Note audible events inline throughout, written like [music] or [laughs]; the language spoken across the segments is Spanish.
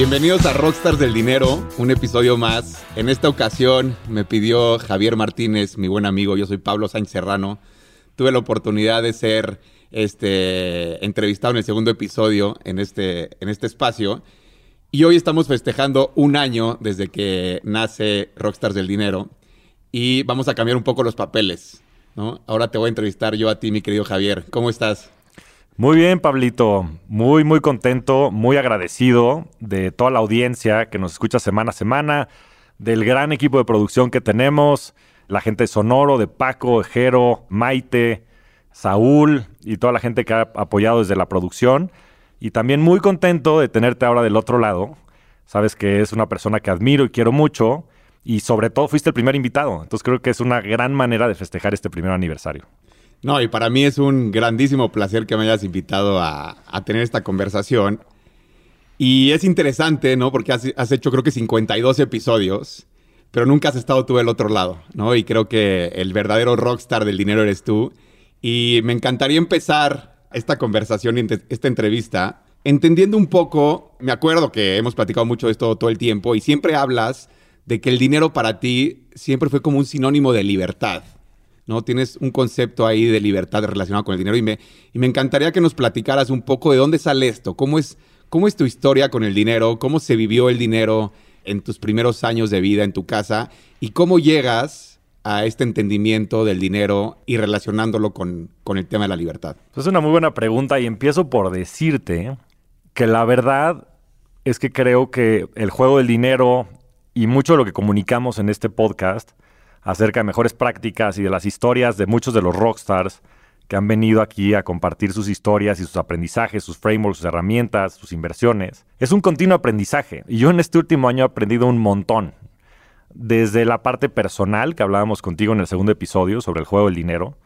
Bienvenidos a Rockstars del Dinero, un episodio más. En esta ocasión me pidió Javier Martínez, mi buen amigo, yo soy Pablo Sánchez Serrano. Tuve la oportunidad de ser este, entrevistado en el segundo episodio en este, en este espacio. Y hoy estamos festejando un año desde que nace Rockstars del Dinero. Y vamos a cambiar un poco los papeles. Ahora te voy a entrevistar yo a ti, mi querido Javier. ¿Cómo estás? Muy bien, Pablito. Muy, muy contento, muy agradecido de toda la audiencia que nos escucha semana a semana, del gran equipo de producción que tenemos, la gente de Sonoro, de Paco, Jero, Maite, Saúl y toda la gente que ha apoyado desde la producción. Y también muy contento de tenerte ahora del otro lado. Sabes que es una persona que admiro y quiero mucho. Y sobre todo fuiste el primer invitado. Entonces creo que es una gran manera de festejar este primer aniversario. No, y para mí es un grandísimo placer que me hayas invitado a, tener esta conversación. Y es interesante, ¿no? Porque has, hecho creo que 52 episodios, pero nunca has estado tú del otro lado, ¿no? Y creo que el verdadero rockstar del dinero eres tú. Y me encantaría empezar esta conversación, esta entrevista, entendiendo un poco, me acuerdo que hemos platicado mucho de esto todo el tiempo y siempre hablas de que el dinero para ti siempre fue como un sinónimo de libertad. ¿No? Tienes un concepto ahí de libertad relacionado con el dinero y me, y me encantaría que nos platicaras un poco de dónde sale esto, cómo es, cómo es tu historia con el dinero, cómo se vivió el dinero en tus primeros años de vida en tu casa y cómo llegas a este entendimiento del dinero y relacionándolo con, con el tema de la libertad. Es una muy buena pregunta y empiezo por decirte que la verdad es que creo que el juego del dinero y mucho de lo que comunicamos en este podcast acerca de mejores prácticas y de las historias de muchos de los rockstars que han venido aquí a compartir sus historias y sus aprendizajes, sus frameworks, sus herramientas, sus inversiones. Es un continuo aprendizaje y yo en este último año he aprendido un montón. Desde la parte personal que hablábamos contigo en el segundo episodio sobre el juego del dinero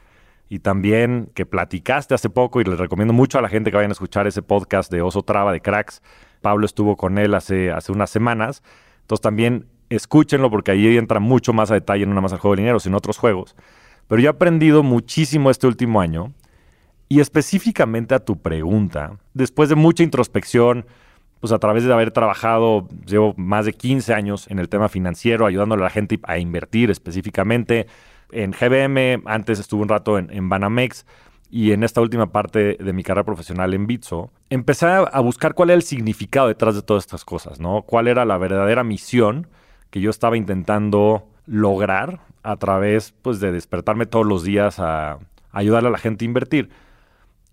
y también que platicaste hace poco y les recomiendo mucho a la gente que vayan a escuchar ese podcast de Oso Traba de Cracks. Pablo estuvo con él hace, hace unas semanas. Entonces también escúchenlo porque ahí entra mucho más a detalle, no nada más al juego de dinero, sino otros juegos. Pero yo he aprendido muchísimo este último año y específicamente a tu pregunta, después de mucha introspección, pues a través de haber trabajado, llevo más de 15 años en el tema financiero, ayudándole a la gente a invertir específicamente. En GBM, antes estuve un rato en, Banamex y en esta última parte de mi carrera profesional en Bitso, empecé a buscar cuál era el significado detrás de todas estas cosas, ¿no? ¿Cuál era la verdadera misión? Que yo estaba intentando lograr a través pues, de despertarme todos los días a, ayudarle a la gente a invertir.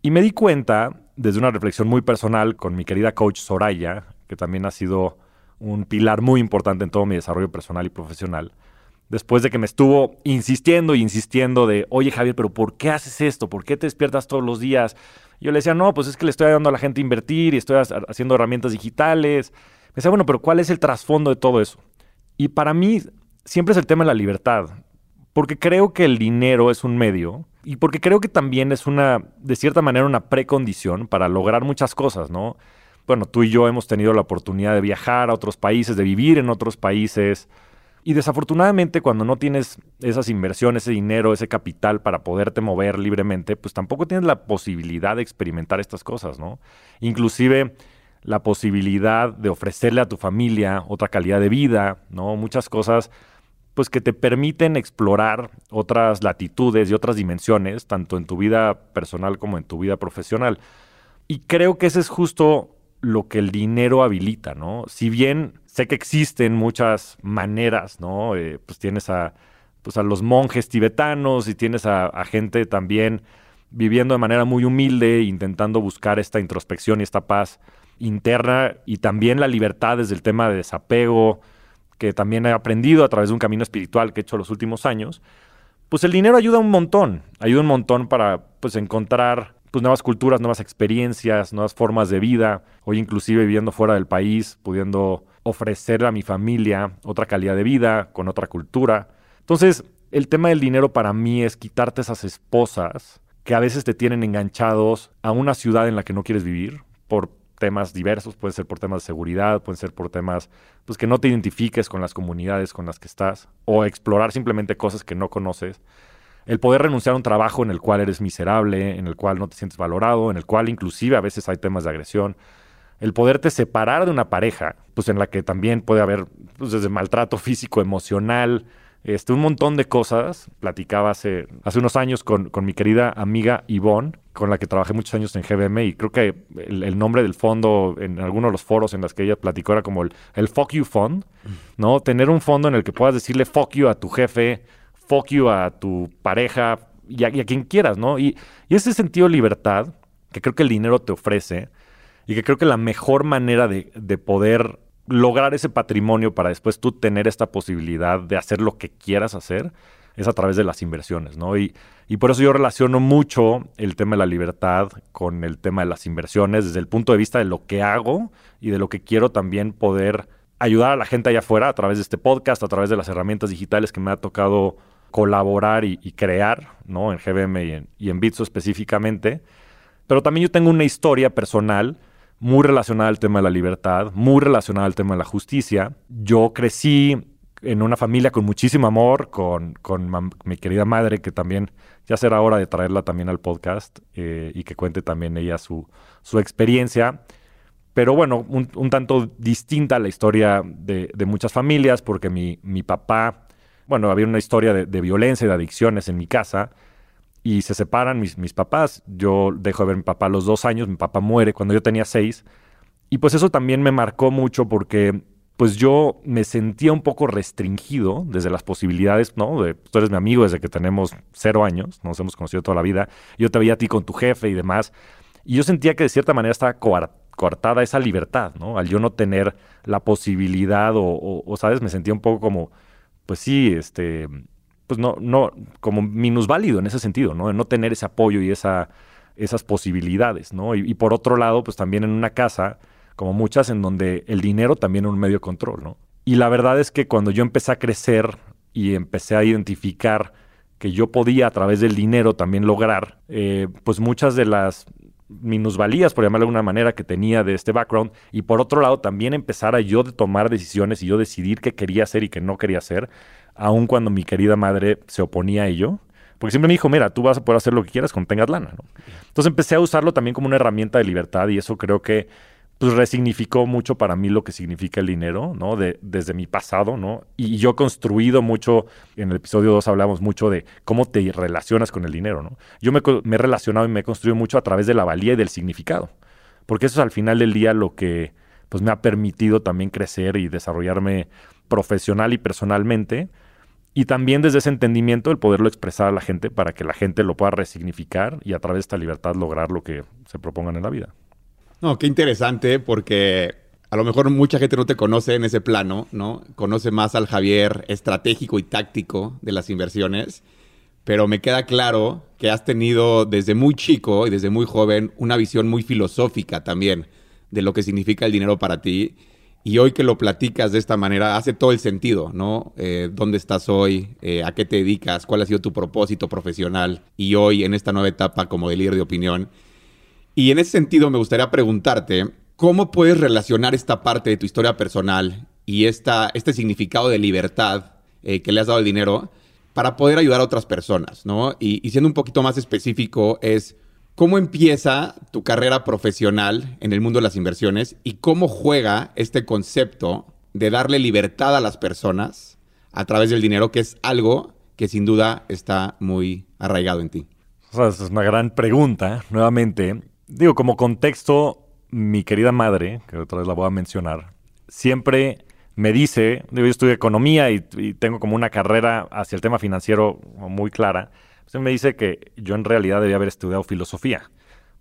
Y me di cuenta, desde una reflexión muy personal con mi querida coach Soraya, que también ha sido un pilar muy importante en todo mi desarrollo personal y profesional, después de que me estuvo insistiendo y insistiendo de, oye Javier, pero ¿por qué haces esto? ¿Por qué te despiertas todos los días? Yo le decía, no, pues es que le estoy ayudando a la gente a invertir y estoy haciendo herramientas digitales. Me decía, bueno, pero ¿cuál es el trasfondo de todo eso? Y para mí siempre es el tema de la libertad, porque creo que el dinero es un medio y porque creo que también es una, de cierta manera, una precondición para lograr muchas cosas, ¿no? Bueno, tú y yo hemos tenido la oportunidad de viajar a otros países, de vivir en otros países. Y desafortunadamente cuando no tienes esas inversiones, ese dinero, ese capital para poderte mover libremente, pues tampoco tienes la posibilidad de experimentar estas cosas, ¿no? Inclusive la posibilidad de ofrecerle a tu familia otra calidad de vida, ¿no? Muchas cosas pues que te permiten explorar otras latitudes y otras dimensiones, tanto en tu vida personal como en tu vida profesional. Y creo que ese es justo lo que el dinero habilita, ¿no? Si bien sé que existen muchas maneras, ¿no? Eh, pues tienes a, pues a los monjes tibetanos y tienes a, a gente también viviendo de manera muy humilde, intentando buscar esta introspección y esta paz interna y también la libertad desde el tema de desapego, que también he aprendido a través de un camino espiritual que he hecho los últimos años, pues el dinero ayuda un montón, ayuda un montón para pues encontrar pues nuevas culturas, nuevas experiencias, nuevas formas de vida, hoy inclusive viviendo fuera del país, pudiendo ofrecer a mi familia otra calidad de vida, con otra cultura. Entonces, el tema del dinero para mí es quitarte esas esposas que a veces te tienen enganchados a una ciudad en la que no quieres vivir por temas diversos, puede ser por temas de seguridad, pueden ser por temas pues que no te identifiques con las comunidades con las que estás o explorar simplemente cosas que no conoces. El poder renunciar a un trabajo en el cual eres miserable, en el cual no te sientes valorado, en el cual inclusive a veces hay temas de agresión. El poderte separar de una pareja, pues en la que también puede haber pues, desde maltrato físico, emocional, este, un montón de cosas. Platicaba hace, hace unos años con, con, mi querida amiga Yvonne, con la que trabajé muchos años en GBM, y creo que el, nombre del fondo en algunos de los foros en los que ella platicó era como el, el Fuck You Fund, ¿no? Tener un fondo en el que puedas decirle fuck you a tu jefe, fuck you a tu pareja y a, quien quieras, ¿no? Y, y ese sentido de libertad que creo que el dinero te ofrece y que creo que la mejor manera de, de poder lograr ese patrimonio para después tú tener esta posibilidad de hacer lo que quieras hacer es a través de las inversiones, ¿no? Y, y, por eso yo relaciono mucho el tema de la libertad con el tema de las inversiones desde el punto de vista de lo que hago y de lo que quiero también poder ayudar a la gente allá afuera a través de este podcast, a través de las herramientas digitales que me ha tocado colaborar y, crear, ¿no? En GBM y en, y en Bitso específicamente. Pero también yo tengo una historia personal muy relacionada al tema de la libertad, muy relacionada al tema de la justicia. Yo crecí en una familia con muchísimo amor, con, con mi querida madre, que también ya será hora de traerla también al podcast eh, y que cuente también ella su, su experiencia. Pero bueno, un, tanto distinta a la historia de, de muchas familias, porque mi, mi, papá, bueno, había una historia de, de violencia y de adicciones en mi casa y se separan mis, mis papás. Yo dejo de ver a mi papá a los dos años, mi papá muere cuando yo tenía seis. Y pues eso también me marcó mucho porque pues yo me sentía un poco restringido desde las posibilidades, ¿no? De, tú eres mi amigo desde que tenemos cero años, nos hemos conocido toda la vida. Yo te veía a ti con tu jefe y demás. Y yo sentía que de cierta manera estaba coartada esa libertad, ¿no? Al yo no tener la posibilidad o, o, ¿sabes? Me sentía un poco como, pues sí, este, pues no, no, como minusválido en ese sentido, ¿no? De no tener ese apoyo y esa, esas posibilidades, ¿no? Y, por otro lado, pues también en una casa, como muchas, en donde el dinero también es un medio de control, ¿no? Y la verdad es que cuando yo empecé a crecer y empecé a identificar que yo podía a través del dinero también lograr, eh, pues muchas de las minusvalías, por llamarlo de alguna manera, que tenía de este background. Y por otro lado, también empezar a yo tomar decisiones y yo decidir qué quería hacer y qué no quería hacer aun cuando mi querida madre se oponía a ello. Porque siempre me dijo, mira, tú vas a poder hacer lo que quieras cuando tengas lana. Entonces empecé a usarlo también como una herramienta de libertad y eso creo que pues resignificó mucho para mí lo que significa el dinero, ¿no? De, desde mi pasado, ¿no? Y yo he construido mucho, en el episodio 2 hablamos mucho de cómo te relacionas con el dinero, ¿no? Yo me, me, he relacionado y me he construido mucho a través de la valía y del significado, porque eso es al final del día lo que pues me ha permitido también crecer y desarrollarme profesional y personalmente, y también desde ese entendimiento el poderlo expresar a la gente para que la gente lo pueda resignificar y a través de esta libertad lograr lo que se propongan en la vida. No, qué interesante porque a lo mejor mucha gente no te conoce en ese plano, ¿no? Conoce más al Javier estratégico y táctico de las inversiones, pero me queda claro que has tenido desde muy chico y desde muy joven una visión muy filosófica también de lo que significa el dinero para ti y hoy que lo platicas de esta manera, hace todo el sentido, ¿no? Eh, ¿Dónde estás hoy? Eh, ¿A qué te dedicas? ¿Cuál ha sido tu propósito profesional? Y hoy, en esta nueva etapa como de líder de opinión. Y en ese sentido, me gustaría preguntarte, ¿cómo puedes relacionar esta parte de tu historia personal y esta, este significado de libertad eh, que le has dado al dinero para poder ayudar a otras personas, ¿no? Y, y siendo un poquito más específico, es ¿Cómo empieza tu carrera profesional en el mundo de las inversiones y cómo juega este concepto de darle libertad a las personas a través del dinero, que es algo que sin duda está muy arraigado en ti? O es una gran pregunta, nuevamente. Digo, como contexto, mi querida madre, que otra vez la voy a mencionar, siempre me dice, yo estudio economía y tengo como una carrera hacia el tema financiero muy clara, Usted me dice que yo en realidad debía haber estudiado filosofía,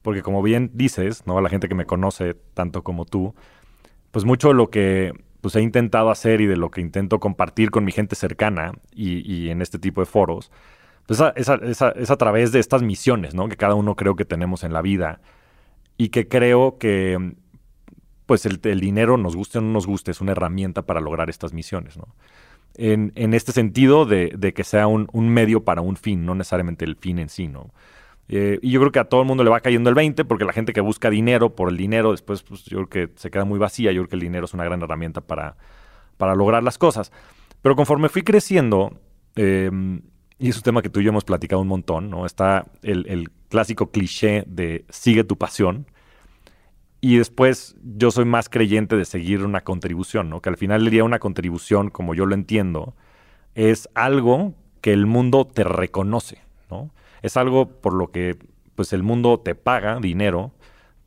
porque como bien dices, ¿no? La gente que me conoce tanto como tú, pues mucho de lo que pues he intentado hacer y de lo que intento compartir con mi gente cercana y, en este tipo de foros, pues es, a, través de estas misiones, ¿no? Que cada uno creo que tenemos en la vida y que creo que pues el, el, dinero, nos guste o no nos guste, es una herramienta para lograr estas misiones, ¿no? En, este sentido de, que sea un, medio para un fin, no necesariamente el fin en sí, ¿no? Eh, y yo creo que a todo el mundo le va cayendo el 20 porque la gente que busca dinero por el dinero, después pues, yo creo que se queda muy vacía. Yo creo que el dinero es una gran herramienta para, para lograr las cosas. Pero conforme fui creciendo, em, y es un tema que tú y yo hemos platicado un montón, ¿no? Está el, el clásico cliché de sigue tu pasión. Y después yo soy más creyente de seguir una contribución, ¿no? Que al final del día una contribución, como yo lo entiendo, es algo que el mundo te reconoce, ¿no? Es algo por lo que pues el mundo te paga dinero,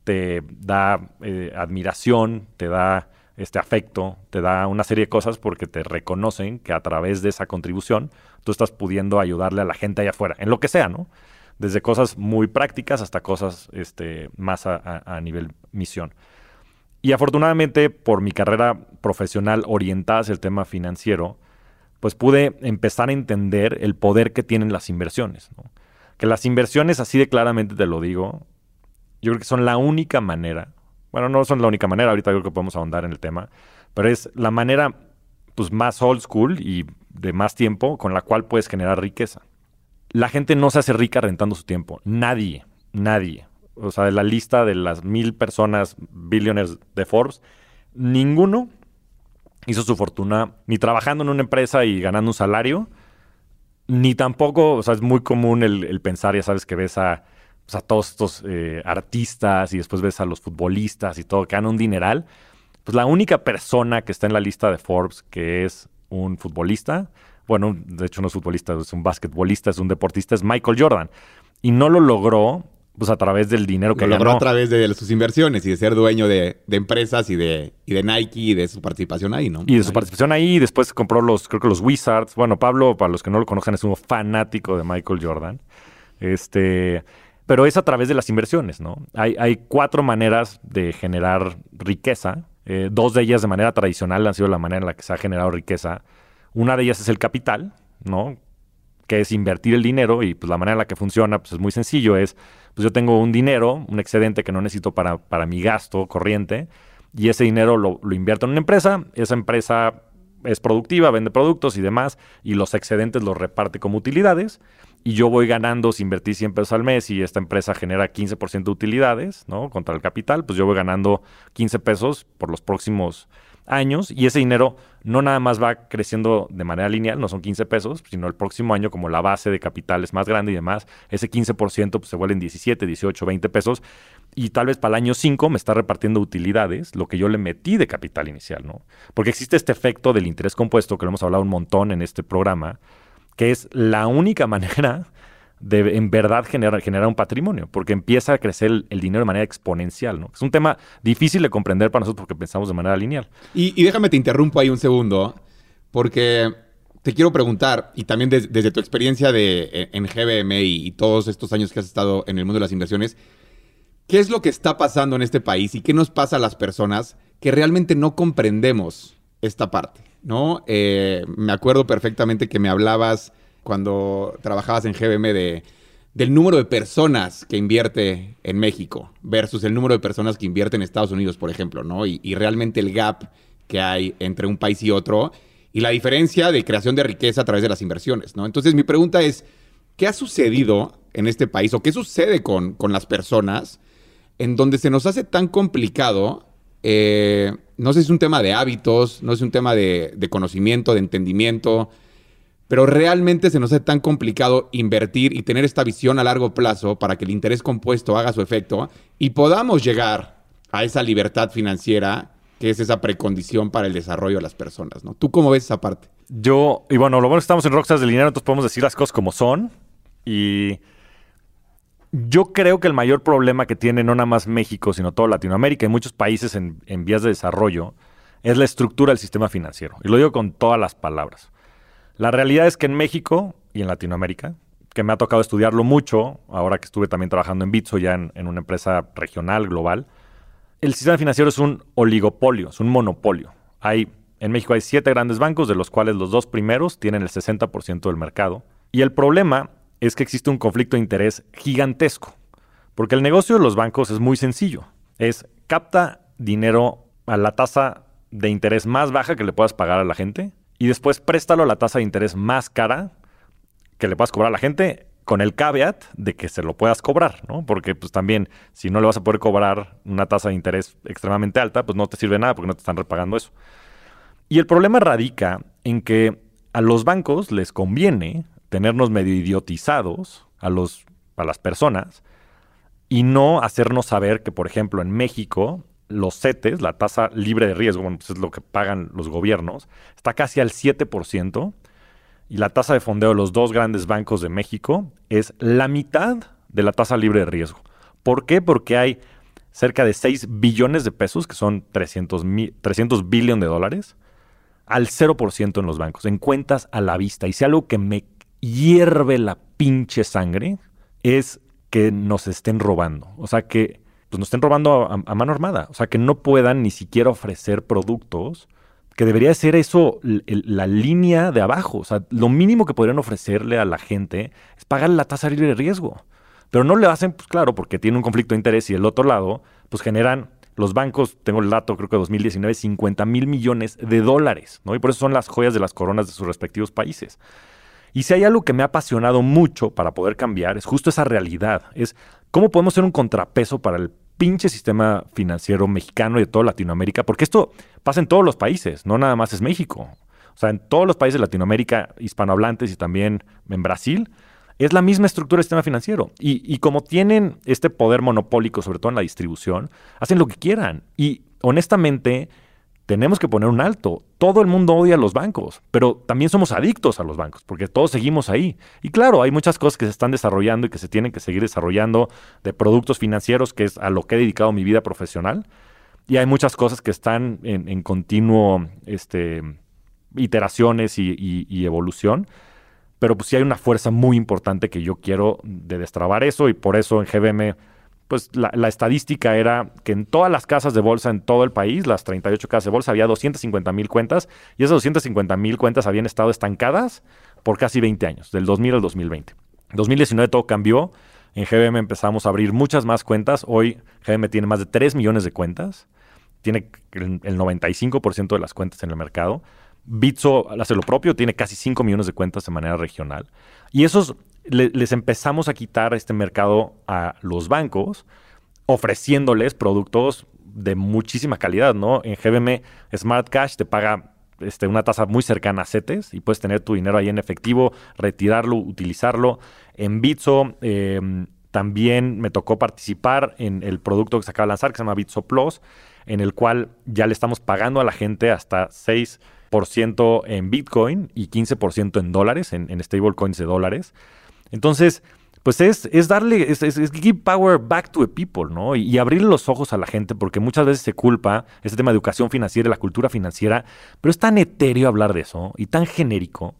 te da eh, admiración, te da este afecto, te da una serie de cosas porque te reconocen que a través de esa contribución tú estás pudiendo ayudarle a la gente allá afuera, en lo que sea, ¿no? Desde cosas muy prácticas hasta cosas este, más a, nivel misión. Y afortunadamente, por mi carrera profesional orientada hacia el tema financiero, pues pude empezar a entender el poder que tienen las inversiones. Que las inversiones, así de claramente te lo digo, yo creo que son la única manera, bueno, no son la única manera, ahorita creo que podemos ahondar en el tema, pero es la manera pues, más old school y de más tiempo con la cual puedes generar riqueza la gente no se hace rica rentando su tiempo. Nadie, nadie. O sea, de la lista de las mil personas billionaires de Forbes, ninguno hizo su fortuna ni trabajando en una empresa y ganando un salario, ni tampoco, o sea, es muy común el, pensar, ya sabes, que ves a, pues, todos estos eh, artistas y después ves a los futbolistas y todo, que ganan un dineral. Pues la única persona que está en la lista de Forbes que es un futbolista bueno, de hecho no es futbolista, es un basquetbolista, es un deportista, es Michael Jordan. Y no lo logró pues a través del dinero que lo logró a través de sus inversiones y de ser dueño de, empresas y de, y de Nike y de su participación ahí, ¿no? Y de su participación ahí, después compró los, creo que los Wizards. Bueno, Pablo, para los que no lo conocen, es un fanático de Michael Jordan. Este, pero es a través de las inversiones, ¿no? Hay, hay cuatro maneras de generar riqueza. Eh, dos de ellas de manera tradicional han sido la manera en la que se ha generado riqueza una de ellas es el capital, ¿no? Que es invertir el dinero y pues la manera en la que funciona pues es muy sencillo, es pues yo tengo un dinero, un excedente que no necesito para, para mi gasto corriente y ese dinero lo, invierto en una empresa, esa empresa es productiva, vende productos y demás, y los excedentes los reparte como utilidades, y yo voy ganando, si invertí 100 pesos al mes y esta empresa genera 15% de utilidades, ¿no? Contra el capital, pues yo voy ganando 15 pesos por los próximos años y ese dinero no nada más va creciendo de manera lineal, no son 15 pesos, sino el próximo año como la base de capital es más grande y demás, ese 15% pues, se vuelven 17, 18, 20 pesos y tal vez para el año 5 me está repartiendo utilidades, lo que yo le metí de capital inicial, ¿no? Porque existe este efecto del interés compuesto que lo hemos hablado un montón en este programa, que es la única [laughs] manera de en verdad generar, un patrimonio, porque empieza a crecer el, dinero de manera exponencial, ¿no? Es un tema difícil de comprender para nosotros porque pensamos de manera lineal. Y, déjame te interrumpo ahí un segundo, porque te quiero preguntar, y también desde tu experiencia de, en GBM y, y, todos estos años que has estado en el mundo de las inversiones, ¿qué es lo que está pasando en este país y qué nos pasa a las personas que realmente no comprendemos esta parte? ¿no? Eh, me acuerdo perfectamente que me hablabas cuando trabajabas en GBM de, del número de personas que invierte en México versus el número de personas que invierte en Estados Unidos, por ejemplo, ¿no? Y, realmente el gap que hay entre un país y otro y la diferencia de creación de riqueza a través de las inversiones, ¿no? Entonces mi pregunta es, ¿qué ha sucedido en este país o qué sucede con, con las personas en donde se nos hace tan complicado eh, no sé si es un tema de hábitos, no es un tema de, conocimiento, de entendimiento, pero realmente se nos hace tan complicado invertir y tener esta visión a largo plazo para que el interés compuesto haga su efecto y podamos llegar a esa libertad financiera que es esa precondición para el desarrollo de las personas, ¿no? ¿Tú cómo ves esa parte? Yo, y bueno, lo bueno es que estamos en Rockstars del Dinero, entonces podemos decir las cosas como son y... Yo creo que el mayor problema que tiene no nada más México, sino toda Latinoamérica y muchos países en vías de desarrollo es la estructura del sistema financiero. Y lo digo con todas las palabras. La realidad es que en México y en Latinoamérica, que me ha tocado estudiarlo mucho, ahora que estuve también trabajando en Bitso ya en, una empresa regional, global, el sistema financiero es un oligopolio, es un monopolio. Hay, en México hay siete grandes bancos, de los cuales los dos primeros tienen el 60% del mercado. Y el problema es que existe un conflicto de interés gigantesco, porque el negocio de los bancos es muy sencillo. Es capta dinero a la tasa de interés más baja que le puedas pagar a la gente y después préstalo a la tasa de interés más cara que le puedas cobrar a la gente con el caveat de que se lo puedas cobrar, ¿no? Porque pues también si no le vas a poder cobrar una tasa de interés extremadamente alta, pues no te sirve nada porque no te están repagando eso. Y el problema radica en que a los bancos les conviene tenernos medio idiotizados a, los, a las personas y no hacernos saber que, por ejemplo, en México los CETES, la tasa libre de riesgo, bueno, pues es lo que pagan los gobiernos, está casi al 7% y la tasa de fondeo de los dos grandes bancos de México es la mitad de la tasa libre de riesgo. ¿Por qué? Porque hay cerca de 6 billones de pesos, que son 300, 300 billones de dólares, al 0% en los bancos, en cuentas a la vista. Y si algo que me hierve la pinche sangre es que nos estén robando. O sea, que pues, nos estén robando a, mano armada. O sea, que no puedan ni siquiera ofrecer productos que debería ser eso la línea de abajo. O sea, lo mínimo que podrían ofrecerle a la gente es pagarle la tasa libre de riesgo. Pero no le hacen, pues claro, porque tiene un conflicto de interés y el otro lado, pues generan los bancos, tengo el dato, creo que 2019, 50 mil millones de dólares, ¿no? Y por eso son las joyas de las coronas de sus respectivos países. Y si hay algo que me ha apasionado mucho para poder cambiar, es justo esa realidad. Es cómo podemos ser un contrapeso para el pinche sistema financiero mexicano y de toda Latinoamérica, porque esto pasa en todos los países, no nada más es México. O sea, en todos los países de Latinoamérica, hispanohablantes y también en Brasil, es la misma estructura del sistema financiero. Y, como tienen este poder monopólico, sobre todo en la distribución, hacen lo que quieran. Y honestamente, tenemos que poner un alto. Todo el mundo odia a los bancos, pero también somos adictos a los bancos, porque todos seguimos ahí. Y claro, hay muchas cosas que se están desarrollando y que se tienen que seguir desarrollando de productos financieros, que es a lo que he dedicado mi vida profesional. Y hay muchas cosas que están en, continuo este, iteraciones y evolución pero pues sí hay una fuerza muy importante que yo quiero de destrabar eso y por eso en GBM, pues la, estadística era que en todas las casas de bolsa en todo el país, las 38 casas de bolsa, había 250 mil cuentas y esas 250 mil cuentas habían estado estancadas por casi 20 años, del 2000 al 2020. En 2019 todo cambió. En GBM empezamos a abrir muchas más cuentas. Hoy GBM tiene más de 3 millones de cuentas. Tiene el 95% de las cuentas en el mercado. Bitso hace lo propio, tiene casi 5 millones de cuentas de manera regional. Y esos les empezamos a quitar este mercado a los bancos, ofreciéndoles productos de muchísima calidad, ¿no? En GBM Smart Cash te paga este, una tasa muy cercana a CETES y puedes tener tu dinero ahí en efectivo, retirarlo, utilizarlo. En Bitso em, también me tocó participar en el producto que se acaba de lanzar, que se llama Bitso Plus, en el cual ya le estamos pagando a la gente hasta 6 en Bitcoin y 15% en dólares, en, en stablecoins de dólares. Entonces, pues es, es darle, es, es, give power back to the people, ¿no? Y, abrir los ojos a la gente, porque muchas veces se culpa este tema de educación financiera, la cultura financiera, pero es tan etéreo hablar de eso y tan genérico.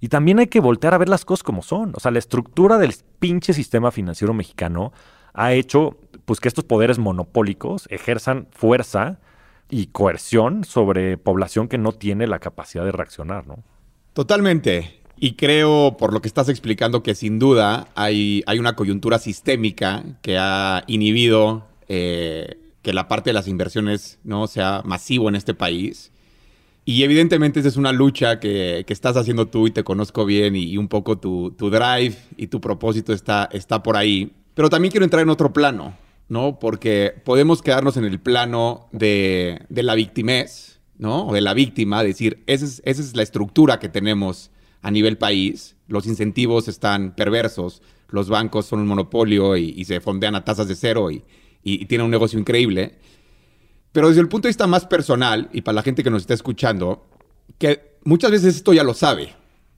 Y también hay que voltear a ver las cosas como son. O sea, la estructura del pinche sistema financiero mexicano ha hecho pues que estos poderes monopólicos ejerzan fuerza y coerción sobre población que no tiene la capacidad de reaccionar, ¿no? Totalmente. Y creo, por lo que estás explicando, que sin duda hay, hay una coyuntura sistémica que ha inhibido eh, que la parte de las inversiones no sea masivo en este país. Y evidentemente esa es una lucha que, estás haciendo tú y te conozco bien y, un poco tu, tu, drive y tu propósito está, está por ahí. Pero también quiero entrar en otro plano. ¿no? Porque podemos quedarnos en el plano de, la victimez, ¿no? O de la víctima, decir, esa es, esa es la estructura que tenemos a nivel país, los incentivos están perversos, los bancos son un monopolio y, se fondean a tasas de cero y, y, tienen un negocio increíble. Pero desde el punto de vista más personal, y para la gente que nos está escuchando, que muchas veces esto ya lo sabe,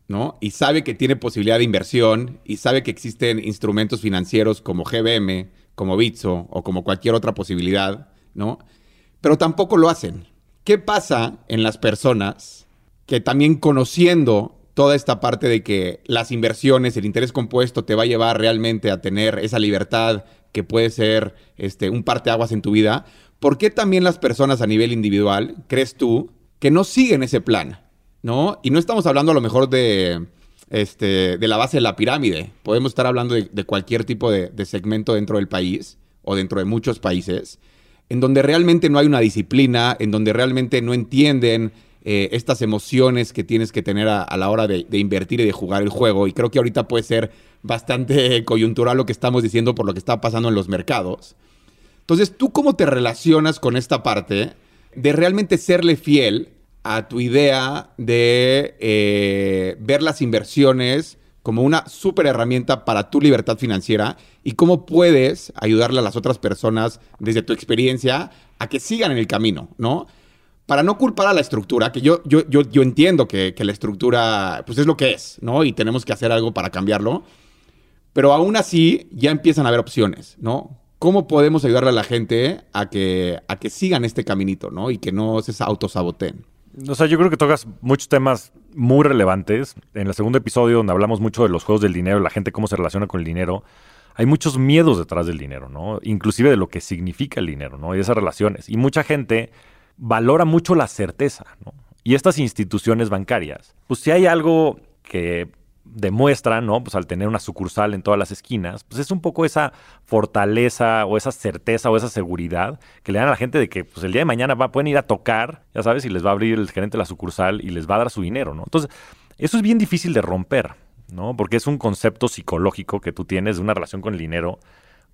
¿no? Y sabe que tiene posibilidad de inversión y sabe que existen instrumentos financieros como GBM, como Bitso o como cualquier otra posibilidad, ¿no? Pero tampoco lo hacen. ¿Qué pasa en las personas que también conociendo toda esta parte de que las inversiones, el interés compuesto te va a llevar realmente a tener esa libertad que puede ser este, un parteaguas en tu vida, ¿por qué también las personas a nivel individual, crees tú, que no siguen ese plan? ¿No? Y no estamos hablando a lo mejor de este, de la base de la pirámide. Podemos estar hablando de, cualquier tipo de, segmento dentro del país o dentro de muchos países, en donde realmente no hay una disciplina, en donde realmente no entienden eh, estas emociones que tienes que tener a, la hora de, invertir y de jugar el juego. Y creo que ahorita puede ser bastante [laughs] coyuntural lo que estamos diciendo por lo que está pasando en los mercados. Entonces, ¿tú cómo te relacionas con esta parte de realmente serle fiel a tu idea de eh, ver las inversiones como una súper herramienta para tu libertad financiera y cómo puedes ayudarle a las otras personas desde tu experiencia a que sigan en el camino, ¿no? Para no culpar a la estructura, que yo, yo, yo, yo entiendo que, la estructura pues es lo que es, ¿no? Y tenemos que hacer algo para cambiarlo. Pero aún así ya empiezan a haber opciones, ¿no? ¿Cómo podemos ayudarle a la gente a que, a que sigan este caminito, ¿no? Y que no se autosaboteen. O sea, yo creo que tocas muchos temas muy relevantes. En el segundo episodio, donde hablamos mucho de los juegos del dinero, la gente cómo se relaciona con el dinero, hay muchos miedos detrás del dinero, ¿no? Inclusive de lo que significa el dinero, ¿no? Y esas relaciones. Y mucha gente valora mucho la certeza, ¿no? Y estas instituciones bancarias, pues si hay algo que demuestra, ¿no? Pues al tener una sucursal en todas las esquinas, pues es un poco esa fortaleza o esa certeza o esa seguridad que le dan a la gente de que pues el día de mañana va, pueden ir a tocar, ya sabes, y les va a abrir el gerente la sucursal y les va a dar su dinero, ¿no? Entonces, eso es bien difícil de romper, ¿no? Porque es un concepto psicológico que tú tienes de una relación con el dinero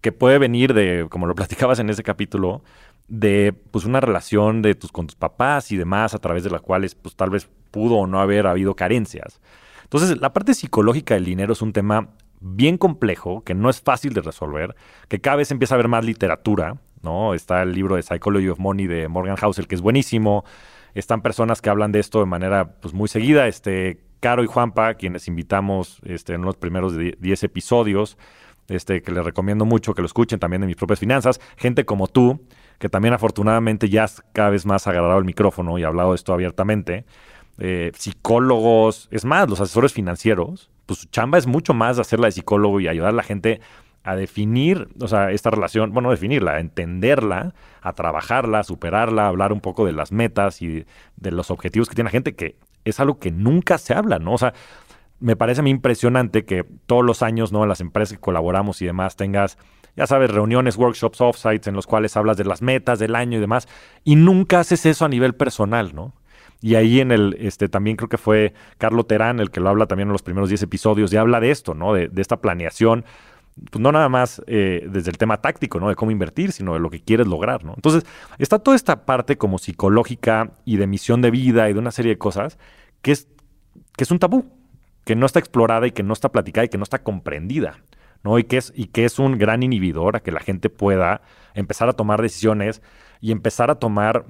que puede venir de, como lo [laughs] platicabas en ese capítulo, de pues una relación de tus con tus papás y demás a través de las cuales pues tal vez pudo o no haber habido carencias. Entonces, la parte psicológica del dinero es un tema bien complejo, que no es fácil de resolver, que cada vez empieza a haber más literatura, ¿no? Está el libro de Psychology of Money de Morgan Housel, que es buenísimo. Están personas que hablan de esto de manera pues, muy seguida. Este, Caro y Juanpa, quienes invitamos este, en los primeros 10 episodios, este, que les recomiendo mucho que lo escuchen también de mis propias finanzas. Gente como tú, que también afortunadamente ya has cada vez más agarrado el micrófono y ha hablado de esto abiertamente. Eh, psicólogos, es más, los asesores financieros, pues su chamba es mucho más hacerla de psicólogo y ayudar a la gente a definir, o sea, esta relación, bueno, definirla, a entenderla, a trabajarla, a superarla, a hablar un poco de las metas y de los objetivos que tiene la gente, que es algo que nunca se habla, ¿no? O sea, me parece a mí impresionante que todos los años, ¿no? En las empresas que colaboramos y demás tengas, ya sabes, reuniones, workshops, offsites en los cuales hablas de las metas del año y demás, y nunca haces eso a nivel personal, ¿no? Y ahí en el, este, también creo que fue Carlo Terán el que lo habla también en los primeros 10 episodios, y habla de esto, ¿no? De, esta planeación, pues no nada más eh, desde el tema táctico, ¿no? De cómo invertir, sino de lo que quieres lograr, ¿no? Entonces, está toda esta parte como psicológica y de misión de vida y de una serie de cosas que es, que es un tabú, que no está explorada y que no está platicada y que no está comprendida. ¿No? Y que, es, y que es un gran inhibidor a que la gente pueda empezar a tomar decisiones y empezar a tomar,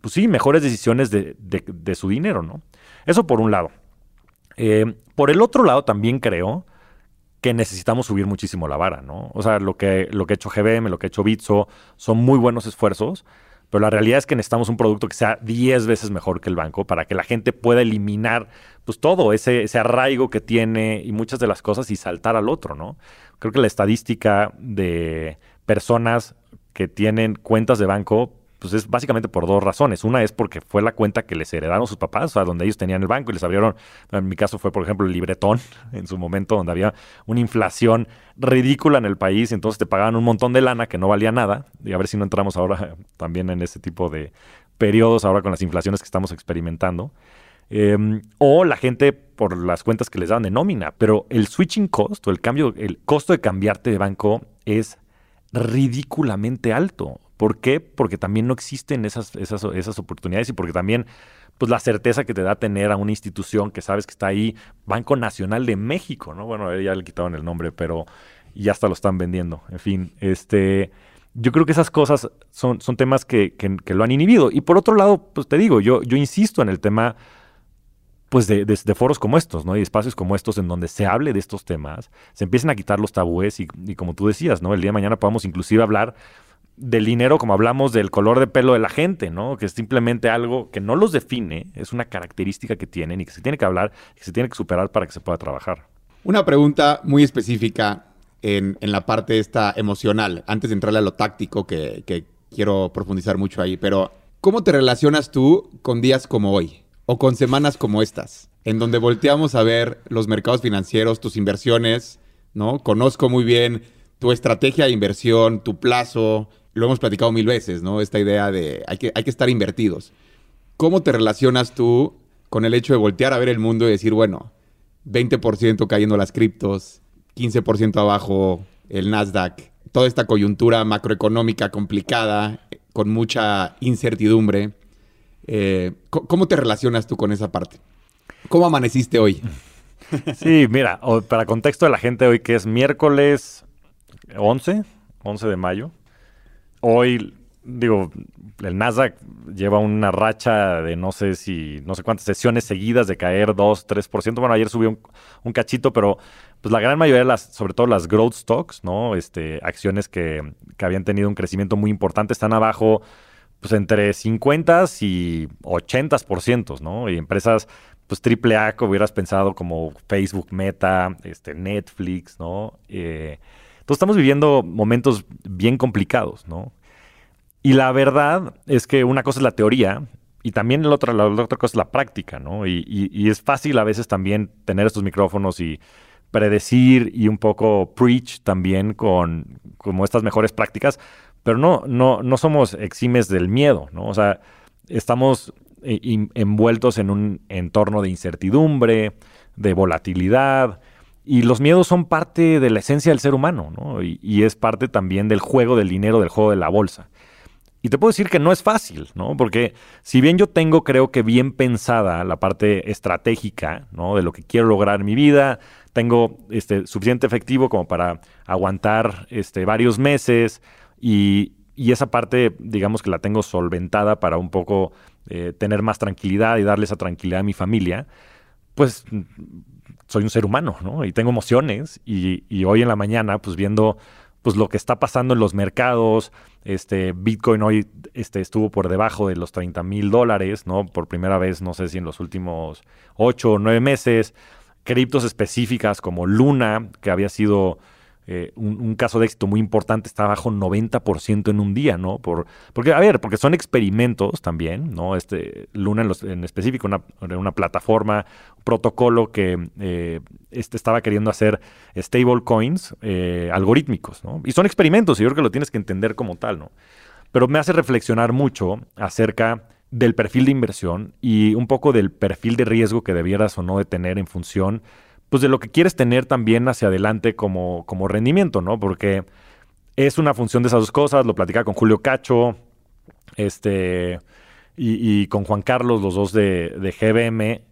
pues sí, mejores decisiones de, su dinero, ¿no? Eso por un lado. Eh, por el otro lado, también creo que necesitamos subir muchísimo la vara, ¿no? O sea, lo que, lo que ha hecho GBM, lo que ha hecho Bitso, son muy buenos esfuerzos, pero la realidad es que necesitamos un producto que sea 10 veces mejor que el banco para que la gente pueda eliminar pues todo ese, ese arraigo que tiene y muchas de las cosas y saltar al otro, ¿no? Creo que la estadística de personas que tienen cuentas de banco pues es básicamente por dos razones. Una es porque fue la cuenta que les heredaron sus papás, o sea, donde ellos tenían el banco y les abrieron, en mi caso fue por ejemplo el libretón [laughs] en su momento, donde había una inflación ridícula en el país, entonces te pagaban un montón de lana que no valía nada, y a ver si no entramos ahora [laughs] también en ese tipo de periodos, ahora con las inflaciones que estamos experimentando. Em, o la gente por las cuentas que les dan de nómina, pero el switching cost o el cambio, el costo de cambiarte de banco es ridículamente alto. ¿Por qué? Porque también no existen esas, esas, oportunidades y porque también pues la certeza que te da tener a una institución que sabes que está ahí, Banco Nacional de México, ¿no? Bueno, ya le quitaron el nombre, pero ya hasta lo están vendiendo. En fin, este, yo creo que esas cosas son, son temas que, que, lo han inhibido. Y por otro lado, pues te digo, yo, yo insisto en el tema pues de, foros como estos, ¿no? Y espacios como estos en donde se hable de estos temas, se empiecen a quitar los tabúes y, y como tú decías, ¿no? El día de mañana podamos inclusive hablar del dinero como hablamos del color de pelo de la gente, ¿no? Que es simplemente algo que no los define, es una característica que tienen y que se tiene que hablar, que se tiene que superar para que se pueda trabajar. Una pregunta muy específica en, la parte esta emocional, antes de entrarle a lo táctico, que quiero profundizar mucho ahí, pero ¿cómo te relacionas tú con días como hoy o con semanas como estas, en donde volteamos a ver los mercados financieros, tus inversiones, ¿no? Conozco muy bien tu estrategia de inversión, tu plazo, lo hemos platicado mil veces, ¿no? Esta idea de hay que, hay que estar invertidos. ¿Cómo te relacionas tú con el hecho de voltear a ver el mundo y decir, bueno, 20% cayendo las criptos, 15% abajo el Nasdaq, toda esta coyuntura macroeconómica complicada, con mucha incertidumbre? Eh, ¿Cómo te relacionas tú con esa parte? ¿Cómo amaneciste hoy? [laughs] Sí, mira, para contexto de la gente hoy que es miércoles 11, 11 de mayo. Hoy, digo, el Nasdaq lleva una racha de no sé si, no sé cuántas sesiones seguidas de caer 2, 3%. Bueno, ayer subió un, cachito, pero pues la gran mayoría de las, sobre todo las growth stocks, ¿no? Este, acciones que, que habían tenido un crecimiento muy importante, están abajo pues entre 50 y 80%, ¿no? Y empresas pues triple A que hubieras pensado como Facebook, Meta, este, Netflix, ¿no? Eh, entonces estamos viviendo momentos bien complicados, ¿no? Y la verdad es que una cosa es la teoría y también la otra, la otra cosa es la práctica, ¿no? Y, es fácil a veces también tener estos micrófonos y predecir y un poco preach también con como estas mejores prácticas, pero no, no, no somos eximes del miedo, ¿no? O sea, estamos eh, envueltos en un entorno de incertidumbre, de volatilidad, y los miedos son parte de la esencia del ser humano, ¿no? Y, es parte también del juego del dinero, del juego de la bolsa. Y te puedo decir que no es fácil, ¿no? Porque si bien yo tengo, creo que bien pensada la parte estratégica, ¿no? De lo que quiero lograr en mi vida, tengo este, suficiente efectivo como para aguantar este, varios meses y, esa parte, digamos que la tengo solventada para un poco eh, tener más tranquilidad y darle esa tranquilidad a mi familia, pues soy un ser humano, ¿no? Y tengo emociones y, hoy en la mañana, pues viendo pues lo que está pasando en los mercados, este Bitcoin hoy este, estuvo por debajo de los 30 mil dólares, ¿no? Por primera vez, no sé si en los últimos 8 o 9 meses, criptos específicas como Luna, que había sido eh, un, caso de éxito muy importante está bajo 90% en un día, ¿no? Por, porque, a ver, porque son experimentos también, ¿no? Este, Luna en, específico, una, plataforma, un protocolo que eh, este estaba queriendo hacer stable coins eh, algorítmicos, ¿no? Y son experimentos, y yo creo que lo tienes que entender como tal, ¿no? Pero me hace reflexionar mucho acerca del perfil de inversión y un poco del perfil de riesgo que debieras o no de tener en función pues de lo que quieres tener también hacia adelante como, como rendimiento, ¿no? Porque es una función de esas dos cosas, lo platicaba con Julio Cacho, este, y, con Juan Carlos, los dos de, de GBM,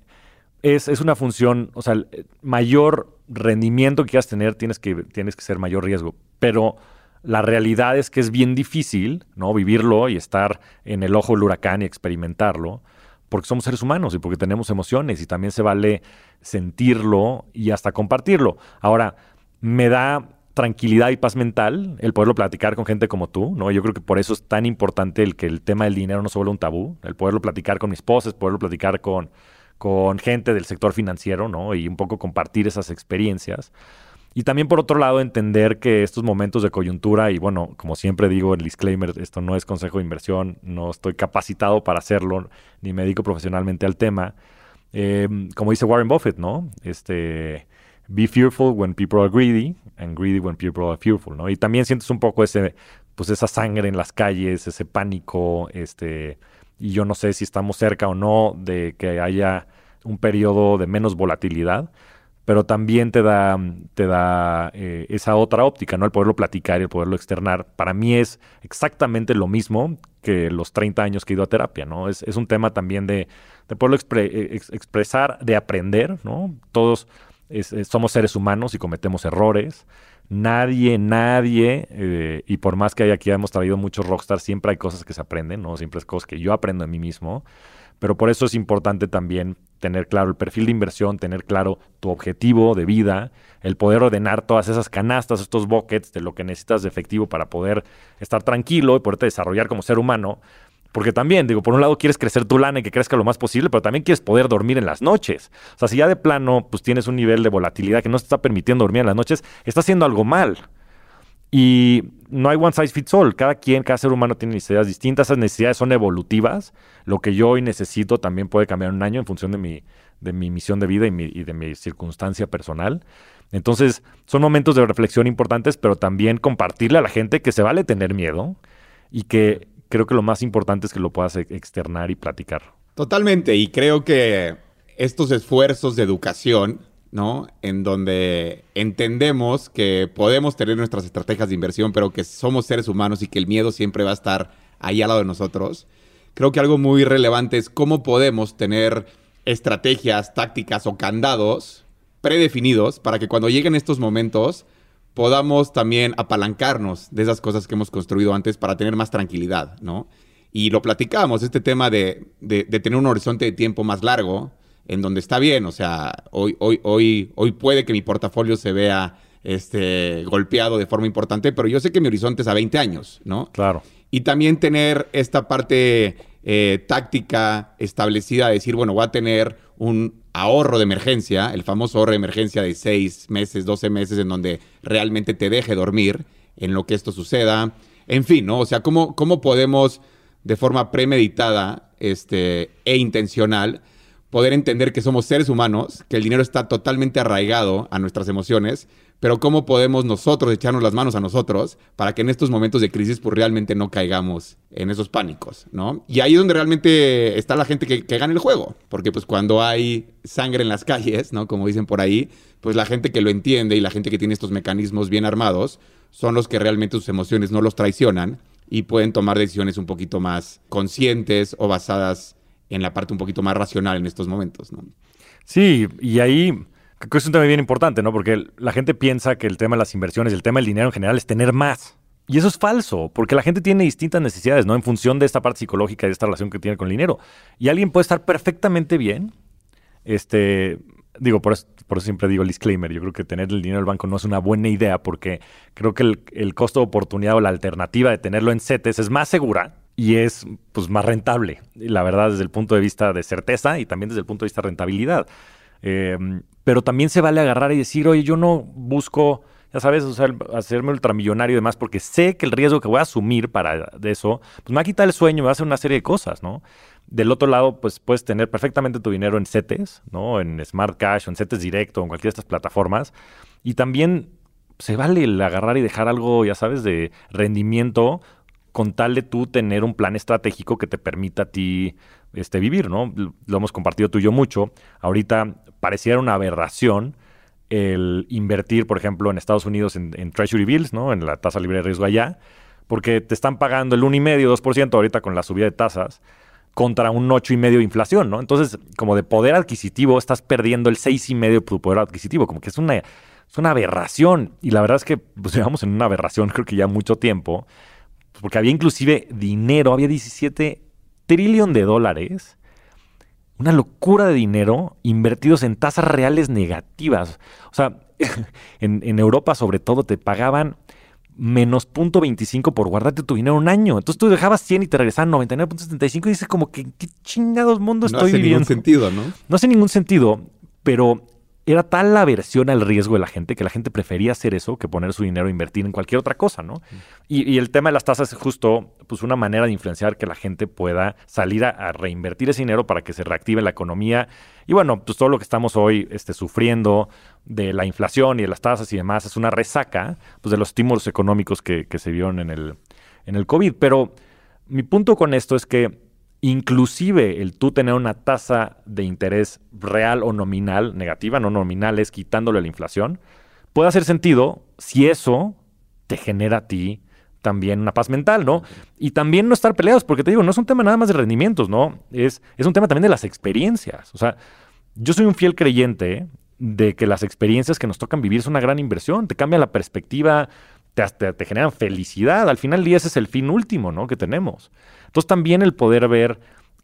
es, es, una función, o sea, mayor rendimiento que quieras tener, tienes que, tienes que ser mayor riesgo, pero la realidad es que es bien difícil, ¿no? Vivirlo y estar en el ojo del huracán y experimentarlo porque somos seres humanos y porque tenemos emociones y también se vale sentirlo y hasta compartirlo. Ahora, me da tranquilidad y paz mental el poderlo platicar con gente como tú, ¿no? Yo creo que por eso es tan importante el que el tema del dinero no se vuelva un tabú, el poderlo platicar con mis esposas, poderlo platicar con, con gente del sector financiero, ¿no? Y un poco compartir esas experiencias. Y también por otro lado entender que estos momentos de coyuntura, y bueno, como siempre digo, el disclaimer, esto no es consejo de inversión, no estoy capacitado para hacerlo, ni me dedico profesionalmente al tema. Eh, como dice Warren Buffett, ¿no? Este, be fearful when people are greedy and greedy when people are fearful, ¿no? Y también sientes un poco ese, pues esa sangre en las calles, ese pánico, este, y yo no sé si estamos cerca o no de que haya un periodo de menos volatilidad pero también te da, te da eh, esa otra óptica, ¿no? El poderlo platicar y el poderlo externar. Para mí es exactamente lo mismo que los 30 años que he ido a terapia, ¿no? Es, un tema también de, de poderlo eh, expresar, de aprender, ¿no? Todos somos seres humanos y cometemos errores. Nadie, nadie, eh, y por más que haya aquí hemos traído muchos rockstars, siempre hay cosas que se aprenden, ¿no? Siempre es cosas que yo aprendo en mí mismo. Pero por eso es importante también tener claro el perfil de inversión, tener claro tu objetivo de vida, el poder ordenar todas esas canastas, estos buckets de lo que necesitas de efectivo para poder estar tranquilo y poderte desarrollar como ser humano. Porque también, digo, por un lado quieres crecer tu lana y que crezca lo más posible, pero también quieres poder dormir en las noches. O sea, si ya de plano pues tienes un nivel de volatilidad que no te está permitiendo dormir en las noches, estás haciendo algo mal. Y no hay one size fits all. Cada quien, cada ser humano tiene necesidades distintas. Esas necesidades son evolutivas. Lo que yo hoy necesito también puede cambiar un año en función de mi, de mi misión de vida y, y de mi circunstancia personal. Entonces, son momentos de reflexión importantes, pero también compartirle a la gente que se vale tener miedo y que creo que lo más importante es que lo puedas externar y platicar. Totalmente, y creo que estos esfuerzos de educación, ¿no? En donde entendemos que podemos tener nuestras estrategias de inversión, pero que somos seres humanos y que el miedo siempre va a estar ahí al lado de nosotros. Creo que algo muy relevante es cómo podemos tener estrategias, tácticas o candados predefinidos para que cuando lleguen estos momentos podamos también apalancarnos de esas cosas que hemos construido antes para tener más tranquilidad, ¿no? Y lo platicamos, este tema de, de, tener un horizonte de tiempo más largo, en donde está bien, o sea, hoy, hoy, hoy, hoy puede que mi portafolio se vea este, golpeado de forma importante, pero yo sé que mi horizonte es a 20 años, ¿no? Claro. Y también tener esta parte eh, táctica establecida, decir, bueno, voy a tener un ahorro de emergencia, el famoso ahorro de emergencia de 6 meses, 12 meses, en donde realmente te deje dormir en lo que esto suceda. En fin, ¿no? O sea, ¿cómo, cómo podemos de forma premeditada este, e intencional, poder entender que somos seres humanos, que el dinero está totalmente arraigado a nuestras emociones, pero cómo podemos nosotros echarnos las manos a nosotros para que en estos momentos de crisis pues realmente no caigamos en esos pánicos, ¿no? Y ahí es donde realmente está la gente que, que gana el juego, porque pues cuando hay sangre en las calles, ¿no? Como dicen por ahí, pues la gente que lo entiende y la gente que tiene estos mecanismos bien armados son los que realmente sus emociones no los traicionan y pueden tomar decisiones un poquito más conscientes o basadas en la parte un poquito más racional en estos momentos. Sí, y ahí creo que es un tema bien importante, ¿no? Porque la gente piensa que el tema de las inversiones, el tema del dinero en general es tener más. Y eso es falso, porque la gente tiene distintas necesidades, ¿no? En función de esta parte psicológica y de esta relación que tiene con el dinero. Y alguien puede estar perfectamente bien, este, digo, por eso, siempre digo el disclaimer, yo creo que tener el dinero en el banco no es una buena idea porque creo que el, costo de oportunidad o la alternativa de tenerlo en CETES es más segura y es pues, más rentable, la verdad, desde el punto de vista de certeza y también desde el punto de vista de rentabilidad. Em, pero también se vale agarrar y decir, oye, yo no busco, ya sabes, hacerme ultramillonario y demás, porque sé que el riesgo que voy a asumir para eso, pues me va a quitar el sueño, me va a hacer una serie de cosas, ¿no? Del otro lado, pues puedes tener perfectamente tu dinero en CETES, ¿no? En Smart Cash o en CETES Directo en cualquiera de estas plataformas. Y también se vale el agarrar y dejar algo, ya sabes, de rendimiento con tal de tú tener un plan estratégico que te permita a ti este, vivir, ¿no? Lo hemos compartido tú y yo mucho. Ahorita pareciera una aberración el invertir, por ejemplo, en Estados Unidos en, Treasury Bills, ¿no? En la tasa libre de riesgo allá, porque te están pagando el 1,5, 2% ahorita con la subida de tasas contra un 8,5 de inflación, ¿no? Entonces, como de poder adquisitivo, estás perdiendo el 6,5 de tu poder adquisitivo, como que es una, es una aberración. Y la verdad es que pues, [laughs] llevamos en una aberración, creo que ya mucho tiempo, porque había inclusive dinero, había 17 trillón de dólares, una locura de dinero invertidos en tasas reales negativas. O sea, [laughs] en, en Europa sobre todo te pagaban menos 0.25 por guardarte tu dinero un año. Entonces tú dejabas 100 y te regresaban 99.75 y dices como que qué chingados mundo estoy viviendo. No hace ningún sentido, ¿no? No hace ningún sentido, pero era tal la aversión al riesgo de la gente que la gente prefería hacer eso que poner su dinero a invertir en cualquier otra cosa, ¿no? Y, el tema de las tasas es justo pues, una manera de influenciar que la gente pueda salir a, reinvertir ese dinero para que se reactive la economía. Y bueno, pues todo lo que estamos hoy este, sufriendo de la inflación y de las tasas y demás es una resaca pues, de los estímulos económicos que, que se vieron en el, en el COVID. Pero mi punto con esto es que Inclusive el tú tener una tasa de interés real o nominal, negativa, no nominal, es quitándole la inflación, puede hacer sentido si eso te genera a ti también una paz mental, ¿no? Y también no estar peleados, porque te digo, no es un tema nada más de rendimientos, ¿no? Es, es un tema también de las experiencias. O sea, yo soy un fiel creyente de que las experiencias que nos tocan vivir es una gran inversión, te cambia la perspectiva, te, generan felicidad. Al final del día ese es el fin último, ¿no? Que tenemos. Entonces también el poder ver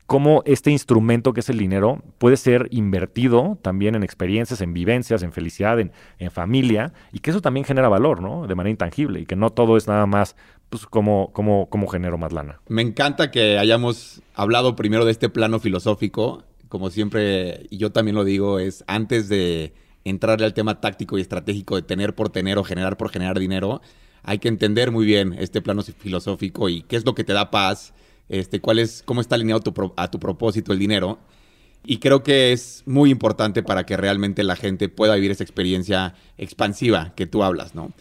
cómo este instrumento que es el dinero puede ser invertido también en experiencias, en vivencias, en felicidad, en, familia, y que eso también genera valor, ¿no? De manera intangible, y que no todo es nada más, pues, como, como, como genero más lana. Me encanta que hayamos hablado primero de este plano filosófico, como siempre, y yo también lo digo, es antes de entrarle al tema táctico y estratégico de tener por tener o generar por generar dinero, hay que entender muy bien este plano filosófico y qué es lo que te da paz, este, cuál es, cómo está alineado a tu propósito el dinero. Y creo que es muy importante para que realmente la gente pueda vivir esa experiencia expansiva que tú hablas, ¿no?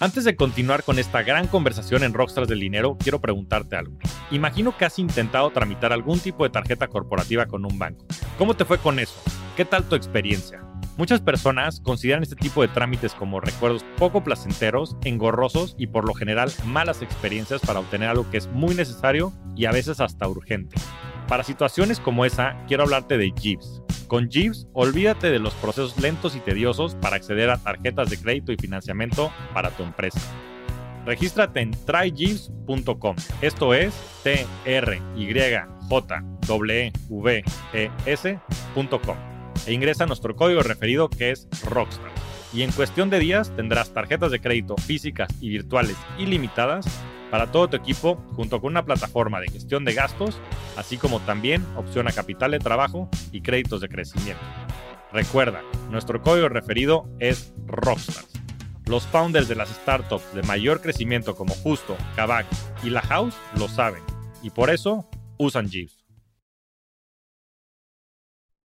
Antes de continuar con esta gran conversación en Rockstars del Dinero, quiero preguntarte algo. Imagino que has intentado tramitar algún tipo de tarjeta corporativa con un banco. ¿Cómo te fue con eso? ¿Qué tal tu experiencia? Muchas personas consideran este tipo de trámites como recuerdos poco placenteros, engorrosos y por lo general malas experiencias para obtener algo que es muy necesario y a veces hasta urgente. Para situaciones como esa, quiero hablarte de Jeeves. Con Jeeves, olvídate de los procesos lentos y tediosos para acceder a tarjetas de crédito y financiamiento para tu empresa. Regístrate en tryjeeves.com. Esto es T R Y J W E S.com e ingresa nuestro código referido que es Rockstar. Y en cuestión de días tendrás tarjetas de crédito físicas y virtuales ilimitadas para todo tu equipo junto con una plataforma de gestión de gastos, así como también opción a capital de trabajo y créditos de crecimiento. Recuerda, nuestro código referido es Rockstars. Los founders de las startups de mayor crecimiento como Justo, Kavak y La House lo saben y por eso usan Jeeves.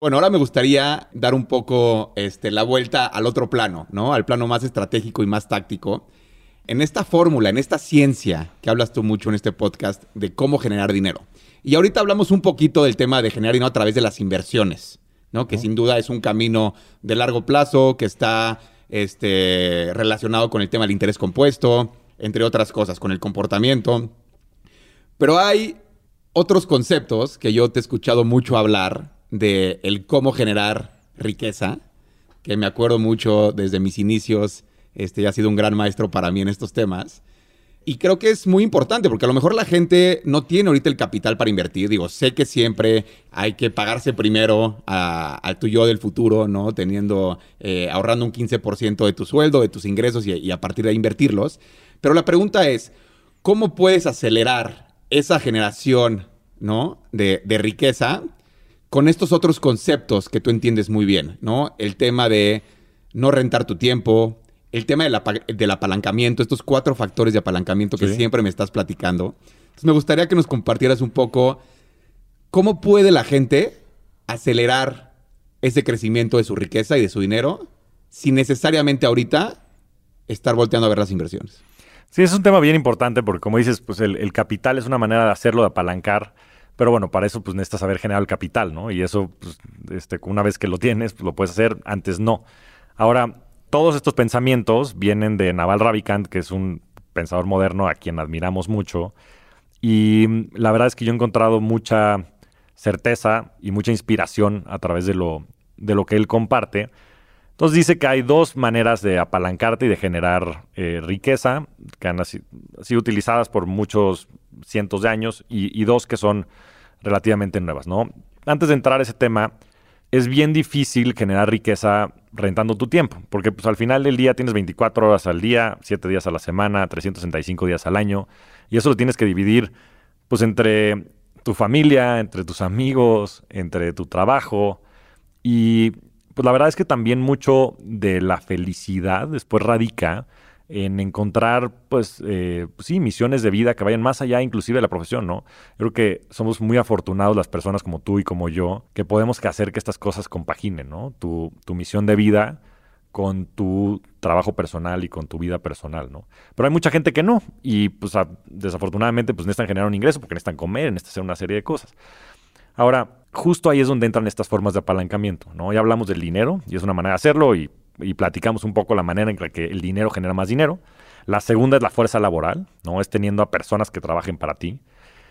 Bueno, ahora me gustaría dar un poco este, la vuelta al otro plano, ¿no? Al plano más estratégico y más táctico. En esta fórmula, en esta ciencia que hablas tú mucho en este podcast de cómo generar dinero. Y ahorita hablamos un poquito del tema de generar dinero a través de las inversiones, ¿no? Que sin duda es un camino de largo plazo que está este, relacionado con el tema del interés compuesto, entre otras cosas, con el comportamiento. Pero hay otros conceptos que yo te he escuchado mucho hablar de el cómo generar riqueza, que me acuerdo mucho desde mis inicios, este ha sido un gran maestro para mí en estos temas. Y creo que es muy importante porque a lo mejor la gente no tiene ahorita el capital para invertir. Digo, sé que siempre hay que pagarse primero al tu yo del futuro, ¿no? Teniendo, eh, ahorrando un 15% de tu sueldo, de tus ingresos y, a partir de ahí invertirlos. Pero la pregunta es, ¿cómo puedes acelerar esa generación, ¿no? De, de riqueza con estos otros conceptos que tú entiendes muy bien, ¿no? El tema de no rentar tu tiempo, el tema del, apalancamiento, estos cuatro factores de apalancamiento que siempre me estás platicando. Entonces me gustaría que nos compartieras un poco cómo puede la gente acelerar ese crecimiento de su riqueza y de su dinero sin necesariamente ahorita estar volteando a ver las inversiones. Sí, es un tema bien importante porque como dices, pues el capital es una manera de hacerlo, de apalancar pero bueno, para eso pues necesitas saber generar el capital, ¿no? Y eso, pues, este, una vez que lo tienes, pues lo puedes hacer, antes no. Ahora, todos estos pensamientos vienen de Naval Ravikant, que es un pensador moderno a quien admiramos mucho. Y la verdad es que yo he encontrado mucha certeza y mucha inspiración a través de lo, de lo que él comparte. Entonces dice que hay dos maneras de apalancarte y de generar eh, riqueza que han sido utilizadas por muchos cientos de años y, dos que son relativamente nuevas, ¿no? Antes de entrar a ese tema, es bien difícil generar riqueza rentando tu tiempo, porque pues, al final del día tienes 24 horas al día, 7 días a la semana, 365 días al año, y eso lo tienes que dividir pues entre tu familia, entre tus amigos, entre tu trabajo, y pues la verdad es que también mucho de la felicidad después radica en encontrar, pues, eh, pues, sí, misiones de vida que vayan más allá inclusive de la profesión, ¿no? Creo que somos muy afortunados las personas como tú y como yo, que podemos hacer que estas cosas compaginen, ¿no? Tu, tu misión de vida con tu trabajo personal y con tu vida personal, ¿no? Pero hay mucha gente que no y pues desafortunadamente pues necesitan generar un ingreso porque necesitan comer, necesitan hacer una serie de cosas. Ahora, justo ahí es donde entran estas formas de apalancamiento, ¿no? Ya hablamos del dinero y es una manera de hacerlo y y platicamos un poco la manera en la que el dinero genera más dinero. La segunda es la fuerza laboral, ¿no? Es teniendo a personas que trabajen para ti.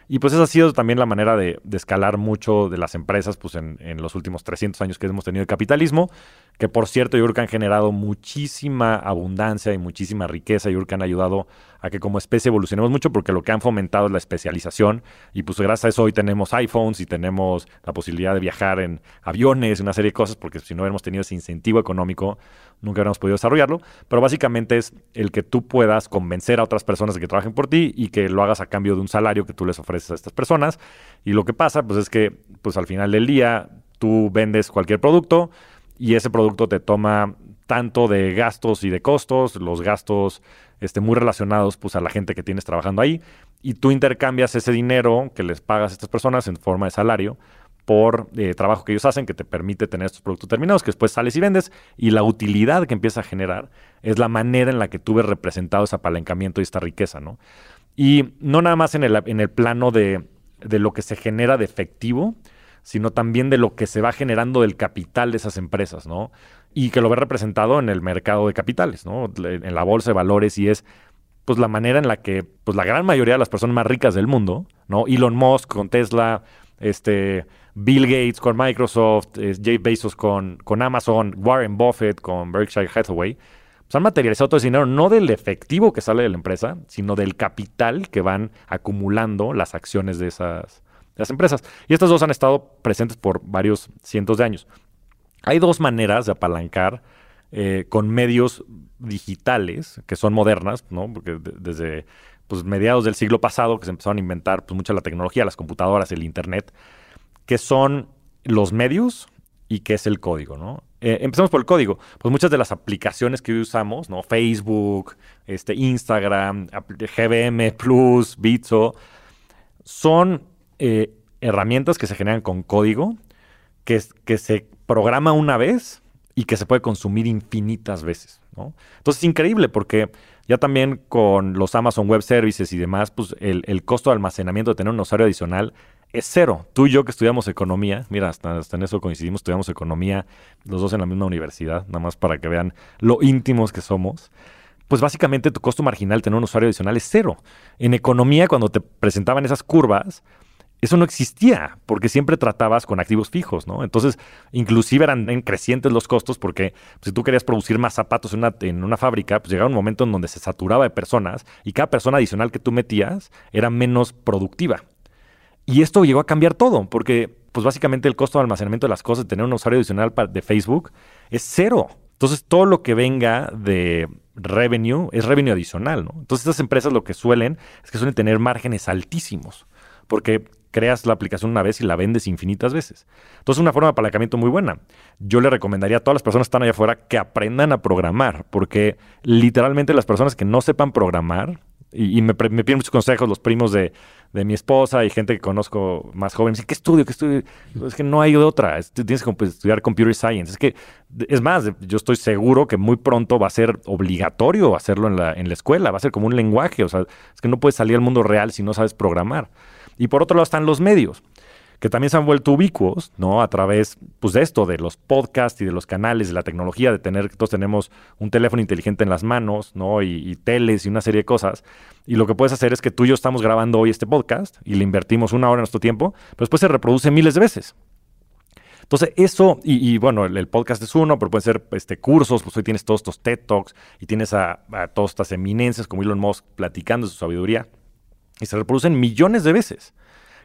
Y pues esa ha sido también la manera de, escalar mucho de las empresas pues en, los últimos 300 años que hemos tenido de capitalismo, que por cierto yo creo que han generado muchísima abundancia y muchísima riqueza, yo creo que han ayudado a que como especie evolucionemos mucho porque lo que han fomentado es la especialización. Y pues gracias a eso hoy tenemos iPhones y tenemos la posibilidad de viajar en aviones, una serie de cosas, porque si no hubiéramos tenido ese incentivo económico, nunca hubiéramos podido desarrollarlo, pero básicamente es el que tú puedas convencer a otras personas de que trabajen por ti y que lo hagas a cambio de un salario que tú les ofreces a estas personas. Y lo que pasa pues es que pues al final del día tú vendes cualquier producto y ese producto te toma tanto de gastos y de costos, los gastos este, muy relacionados pues, a la gente que tienes trabajando ahí, y tú intercambias ese dinero que les pagas a estas personas en forma de salario por eh, trabajo que ellos hacen que te permite tener estos productos terminados que después sales y vendes y la utilidad que empieza a generar es la manera en la que tú ves representado ese apalancamiento y esta riqueza, ¿no? Y no nada más en el, en el plano de, de lo que se genera de efectivo, sino también de lo que se va generando del capital de esas empresas, ¿no? Y que lo ve representado en el mercado de capitales, ¿no? En la bolsa de valores y es pues la manera en la que pues la gran mayoría de las personas más ricas del mundo, ¿no? Elon Musk con Tesla, este Bill Gates con Microsoft, Jeff Bezos con, con Amazon, Warren Buffett con Berkshire Hathaway, pues han materializado todo ese dinero no del efectivo que sale de la empresa, sino del capital que van acumulando las acciones de esas, las empresas. Y estas dos han estado presentes por varios cientos de años. Hay dos maneras de apalancar eh, con medios digitales que son modernas, ¿no? Porque desde pues, mediados del siglo pasado que se empezaron a inventar pues, mucha la tecnología, las computadoras, el Internet, que son los medios y que es el código, ¿no? Eh, empecemos por el código. Pues muchas de las aplicaciones que hoy usamos, ¿no? Facebook, este, Instagram, GBM Plus, Bitso, son eh, herramientas que se generan con código, que, que se programa una vez y que se puede consumir infinitas veces. ¿no? Entonces es increíble porque ya también con los Amazon Web Services y demás, pues el, costo de almacenamiento de tener un usuario adicional es cero. Tú y yo que estudiamos economía, mira, hasta, en eso coincidimos, estudiamos economía los dos en la misma universidad, nada más para que vean lo íntimos que somos. Pues básicamente tu costo marginal tener un usuario adicional es cero. En economía, cuando te presentaban esas curvas, eso no existía, porque siempre tratabas con activos fijos, ¿no? Entonces, inclusive eran crecientes los costos, porque pues, si tú querías producir más zapatos en una, en una fábrica, pues llegaba un momento en donde se saturaba de personas y cada persona adicional que tú metías era menos productiva. Y esto llegó a cambiar todo, porque pues básicamente el costo de almacenamiento de las cosas, de tener un usuario adicional de Facebook, es cero. Entonces, todo lo que venga de revenue es revenue adicional, ¿no? Entonces, estas empresas lo que suelen es que suelen tener márgenes altísimos, porque creas la aplicación una vez y la vendes infinitas veces. Entonces, es una forma de apalancamiento muy buena. Yo le recomendaría a todas las personas que están allá afuera que aprendan a programar, porque literalmente las personas que no sepan programar, y, me, piden muchos consejos los primos de, mi esposa y gente que conozco más joven, dicen, ¿qué estudio? ¿Qué estudio? Es que no hay de otra, tienes que estudiar Computer Science. Es que, es más, yo estoy seguro que muy pronto va a ser obligatorio hacerlo en la, en la escuela, va a ser como un lenguaje, o sea, es que no puedes salir al mundo real si no sabes programar. Y por otro lado están los medios, que también se han vuelto ubicuos, ¿no? A través, pues, de esto, de los podcasts y de los canales, de la tecnología, de tener, todos tenemos un teléfono inteligente en las manos, ¿no? Y, teles y una serie de cosas. Y lo que puedes hacer es que tú y yo estamos grabando hoy este podcast y le invertimos una hora en nuestro tiempo, pero después se reproduce miles de veces. Entonces, eso, y, bueno, el, podcast es uno, pero pueden ser este, cursos, pues hoy tienes todos estos TED Talks y tienes a, a todas estas eminencias como Elon Musk platicando su sabiduría y se reproducen millones de veces.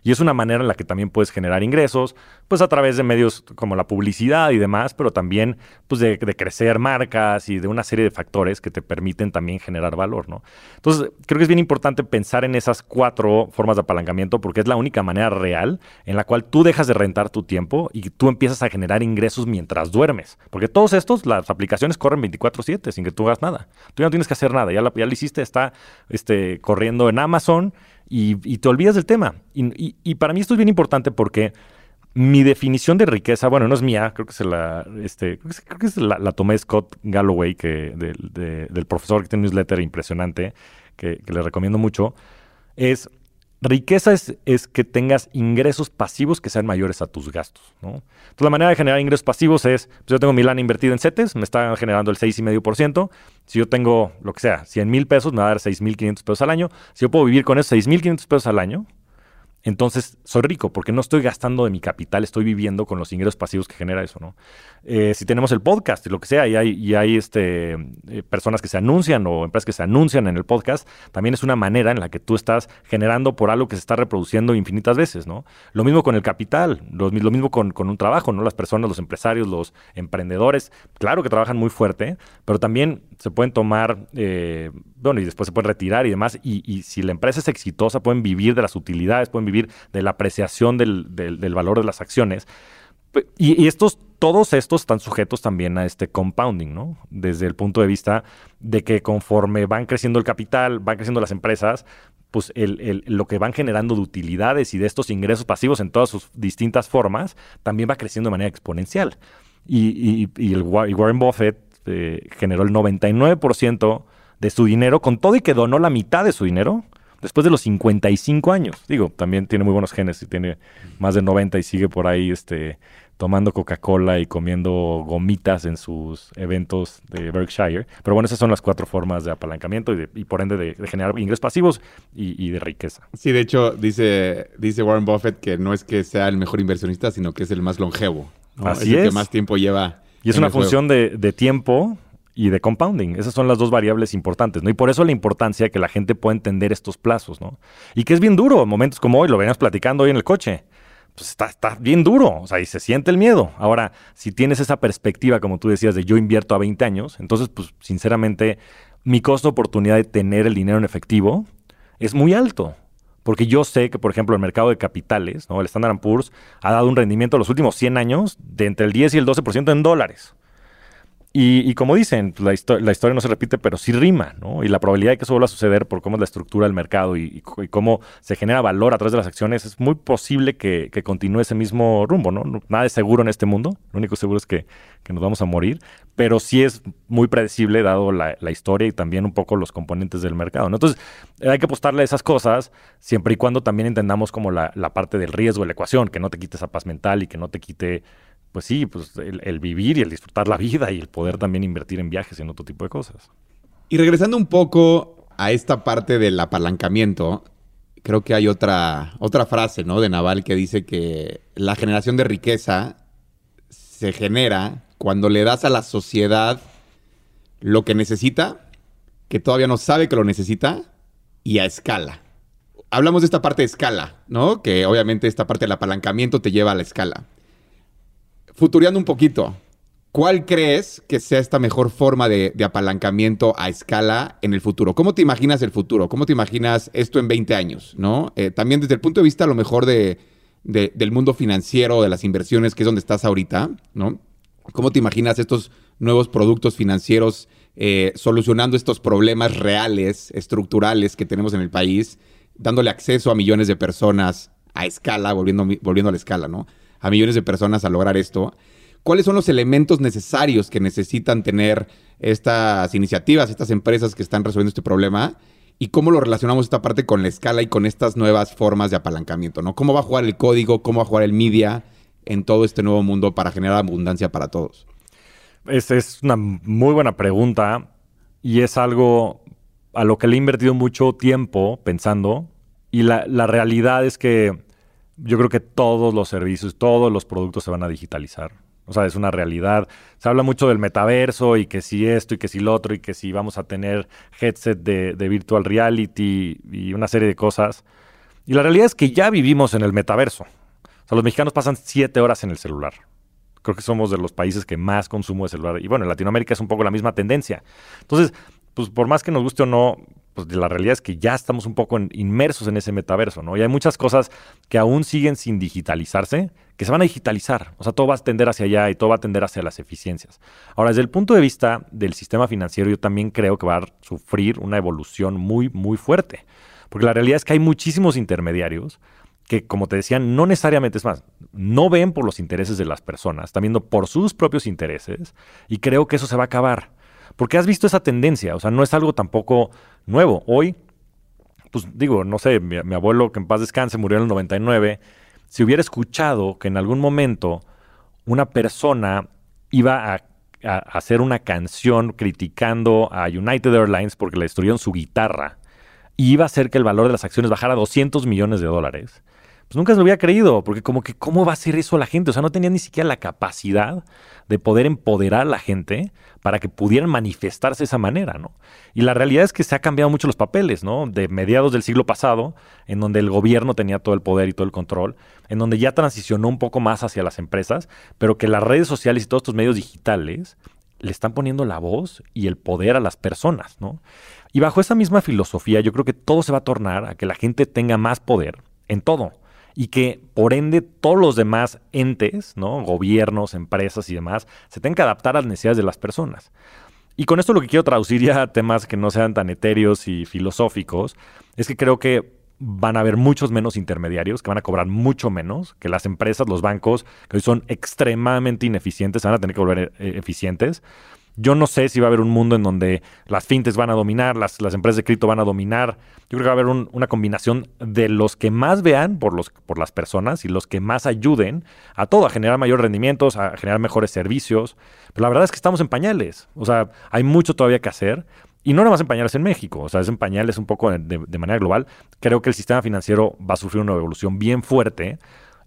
Y es una manera en la que también puedes generar ingresos, pues a través de medios como la publicidad y demás, pero también pues de, crecer marcas y de una serie de factores que te permiten también generar valor, ¿no? Entonces, creo que es bien importante pensar en esas cuatro formas de apalancamiento porque es la única manera real en la cual tú dejas de rentar tu tiempo y tú empiezas a generar ingresos mientras duermes. Porque todos estos, las aplicaciones corren 24/7 sin que tú hagas nada. Tú ya no tienes que hacer nada, ya, ya lo hiciste, está este, corriendo en Amazon y, te olvidas del tema. Y, para mí esto es bien importante porque mi definición de riqueza, bueno, no es mía, creo que se la, este, creo que, la, la, tomé Scott Galloway, que, del profesor que tiene un newsletter impresionante, que, que le recomiendo mucho, es Riqueza es, que tengas ingresos pasivos que sean mayores a tus gastos. Entonces, la manera de generar ingresos pasivos es, pues yo tengo mi lana invertida en CETES, me está generando el 6,5%. Si yo tengo, lo que sea, 100 mil pesos, me va a dar 6,500 pesos al año. Si yo puedo vivir con esos 6,500 pesos al año, entonces soy rico porque no estoy gastando de mi capital, estoy viviendo con los ingresos pasivos que genera eso, ¿no? Eh, si tenemos el podcast y lo que sea, y hay, este, eh, personas que se anuncian o empresas que se anuncian en el podcast, también es una manera en la que tú estás generando por algo que se está reproduciendo infinitas veces, ¿no? Lo mismo con el capital, lo, mismo con, un trabajo, ¿no? Las personas, los empresarios, los emprendedores, claro que trabajan muy fuerte, pero también se pueden tomar, eh, bueno, y después se pueden retirar y demás, y, si la empresa es exitosa, pueden vivir de las utilidades, pueden vivir de la apreciación del, valor de las acciones. Y, estos, todos estos están sujetos también a este compounding, ¿no? Desde el punto de vista de que conforme van creciendo el capital, van creciendo las empresas, pues lo que van generando de utilidades y de estos ingresos pasivos en todas sus distintas formas también va creciendo de manera exponencial. Y, Warren Buffett eh, generó el 99% de su dinero con todo y que donó la mitad de su dinero después de los 55 años. Digo, también tiene muy buenos genes y tiene más de 90 y sigue por ahí este, tomando Coca-Cola y comiendo gomitas en sus eventos de Berkshire. Pero bueno, esas son las cuatro formas de apalancamiento y, por ende de, generar ingresos pasivos y, de riqueza. Sí, de hecho, dice, dice Warren Buffett que no es que sea el mejor inversionista, sino que es el más longevo. Así es. El que más tiempo lleva. Y es una función de, de tiempo y de compounding. Esas son las dos variables importantes, ¿no? Y por eso la importancia de que la gente pueda entender estos plazos, ¿no? Y que es bien duro, en momentos como hoy, lo veníamos platicando hoy en el coche. Pues está, está bien duro, o sea, y se siente el miedo. Ahora, si tienes esa perspectiva, como tú decías, de yo invierto a 20 años, entonces, pues, sinceramente, mi costo de oportunidad de tener el dinero en efectivo es muy alto. Porque yo sé que, por ejemplo, el mercado de capitales, ¿no? el Standard Poor's, ha dado un rendimiento los últimos 100 años de entre el 10 y el 12% en dólares. Y, como dicen, pues, la, la, historia no se repite, pero sí rima, ¿no? Y la probabilidad de que eso vuelva a suceder por cómo es la estructura del mercado y, cómo se genera valor a través de las acciones, es muy posible que, continúe ese mismo rumbo, ¿no? Nada es seguro en este mundo, lo único seguro es que, nos vamos a morir, pero sí es muy predecible dado la, historia y también un poco los componentes del mercado, ¿no? Entonces, hay que apostarle a esas cosas siempre y cuando también entendamos como la, la parte del riesgo de la ecuación, que no te quite esa paz mental y que no te quite pues sí, pues el, vivir y el disfrutar la vida y el poder también invertir en viajes y en otro tipo de cosas. Y regresando un poco a esta parte del apalancamiento, creo que hay otra, otra frase, ¿no? De Naval que dice que la generación de riqueza se genera cuando le das a la sociedad lo que necesita, que todavía no sabe que lo necesita, y a escala. Hablamos de esta parte de escala, ¿no? Que obviamente esta parte del apalancamiento te lleva a la escala futureando un poquito, ¿cuál crees que sea esta mejor forma de, apalancamiento a escala en el futuro? ¿Cómo te imaginas el futuro? ¿Cómo te imaginas esto en 20 años? ¿no? Eh, también desde el punto de vista lo mejor de, del mundo financiero, de las inversiones, que es donde estás ahorita, ¿no? ¿Cómo te imaginas estos nuevos productos financieros eh, solucionando estos problemas reales, estructurales que tenemos en el país, dándole acceso a millones de personas a escala, volviendo, volviendo a la escala, ¿no? A millones de personas a lograr esto. ¿Cuáles son los elementos necesarios que necesitan tener estas iniciativas, estas empresas que están resolviendo este problema? ¿Y cómo lo relacionamos esta parte con la escala y con estas nuevas formas de apalancamiento? ¿no? ¿Cómo va a jugar el código? ¿Cómo va a jugar el media en todo este nuevo mundo para generar abundancia para todos? Esa es una muy buena pregunta y es algo a lo que le he invertido mucho tiempo pensando. Y la, la realidad es que yo creo que todos los servicios, todos los productos se van a digitalizar. O sea, es una realidad. Se habla mucho del metaverso y que si esto y que si lo otro y que si vamos a tener headset de, virtual reality y una serie de cosas. Y la realidad es que ya vivimos en el metaverso. O sea, los mexicanos pasan siete horas en el celular. Creo que somos de los países que más consumo de celular. Y bueno, en Latinoamérica es un poco la misma tendencia. Entonces, pues por más que nos guste o no, pues la realidad es que ya estamos un poco inmersos en ese metaverso, ¿no? Y hay muchas cosas que aún siguen sin digitalizarse, que se van a digitalizar. O sea, todo va a tender hacia allá y todo va a tender hacia las eficiencias. Ahora, desde el punto de vista del sistema financiero, yo también creo que va a sufrir una evolución muy, muy fuerte. Porque la realidad es que hay muchísimos intermediarios que, como te decía, no necesariamente es más, no ven por los intereses de las personas, están viendo por sus propios intereses y creo que eso se va a acabar. Porque has visto esa tendencia, o sea, no es algo tampoco nuevo. Hoy, pues digo, no sé, mi, abuelo, que en paz descanse, murió en el 99, si hubiera escuchado que en algún momento una persona iba a, hacer una canción criticando a United Airlines porque le destruyeron su guitarra y iba a hacer que el valor de las acciones bajara a 200 millones de dólares, pues nunca se lo había creído, porque como que, ¿cómo va a hacer eso la gente? O sea, no tenía ni siquiera la capacidad de poder empoderar a la gente para que pudieran manifestarse de esa manera, ¿no? Y la realidad es que se ha cambiado mucho los papeles, ¿no? De mediados del siglo pasado, en donde el gobierno tenía todo el poder y todo el control, en donde ya transicionó un poco más hacia las empresas, pero que las redes sociales y todos estos medios digitales le están poniendo la voz y el poder a las personas, ¿no? Y bajo esa misma filosofía, yo creo que todo se va a tornar a que la gente tenga más poder en todo y que por ende todos los demás entes, ¿no? gobiernos, empresas y demás, se tengan que adaptar a las necesidades de las personas. Y con esto lo que quiero traducir ya a temas que no sean tan etéreos y filosóficos, es que creo que van a haber muchos menos intermediarios, que van a cobrar mucho menos, que las empresas, los bancos, que hoy son extremadamente ineficientes, van a tener que volver eh, eficientes. Yo no sé si va a haber un mundo en donde las fintechs van a dominar, las, las empresas de cripto van a dominar. Yo creo que va a haber una combinación de los que más vean por, los, por las personas y los que más ayuden a todo, a generar mayores rendimientos, a generar mejores servicios. Pero la verdad es que estamos en pañales. O sea, hay mucho todavía que hacer. Y no nada más en pañales en México, o sea, es en pañales un poco de, de, manera global. Creo que el sistema financiero va a sufrir una evolución bien fuerte.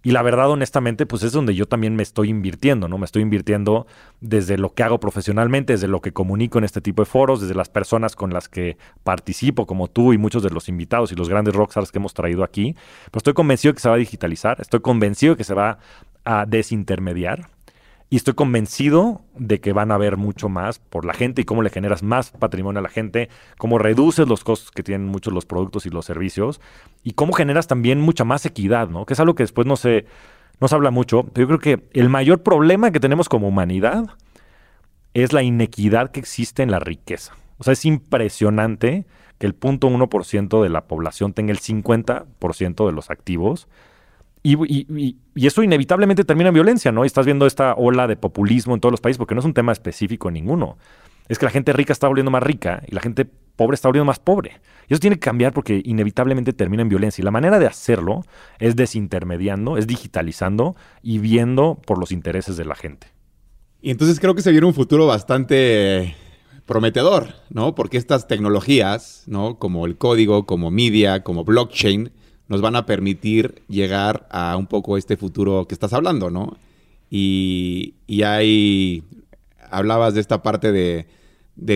Y la verdad, honestamente, pues es donde yo también me estoy invirtiendo, ¿no? Me estoy invirtiendo desde lo que hago profesionalmente, desde lo que comunico en este tipo de foros, desde las personas con las que participo, como tú y muchos de los invitados y los grandes rockstars que hemos traído aquí. Pero estoy convencido que se va a digitalizar, estoy convencido que se va a desintermediar. Y estoy convencido de que van a haber mucho más por la gente y cómo le generas más patrimonio a la gente, cómo reduces los costos que tienen muchos los productos y los servicios y cómo generas también mucha más equidad, ¿no? Que es algo que después no se, no se habla mucho. Pero yo creo que el mayor problema que tenemos como humanidad es la inequidad que existe en la riqueza. O sea, es impresionante que el 0.1% de la población tenga el 50% de los activos y, eso inevitablemente termina en violencia, ¿no? Y estás viendo esta ola de populismo en todos los países, porque no es un tema específico en ninguno. Es que la gente rica está volviendo más rica y la gente pobre está volviendo más pobre. Y eso tiene que cambiar porque inevitablemente termina en violencia. Y la manera de hacerlo es desintermediando, es digitalizando y viendo por los intereses de la gente. Y entonces creo que se viene un futuro bastante prometedor, ¿no? Porque estas tecnologías, ¿no? Como el código, como media, como blockchain, nos van a permitir llegar a un poco este futuro que estás hablando, ¿no? Y, y hay, hablabas de esta parte de,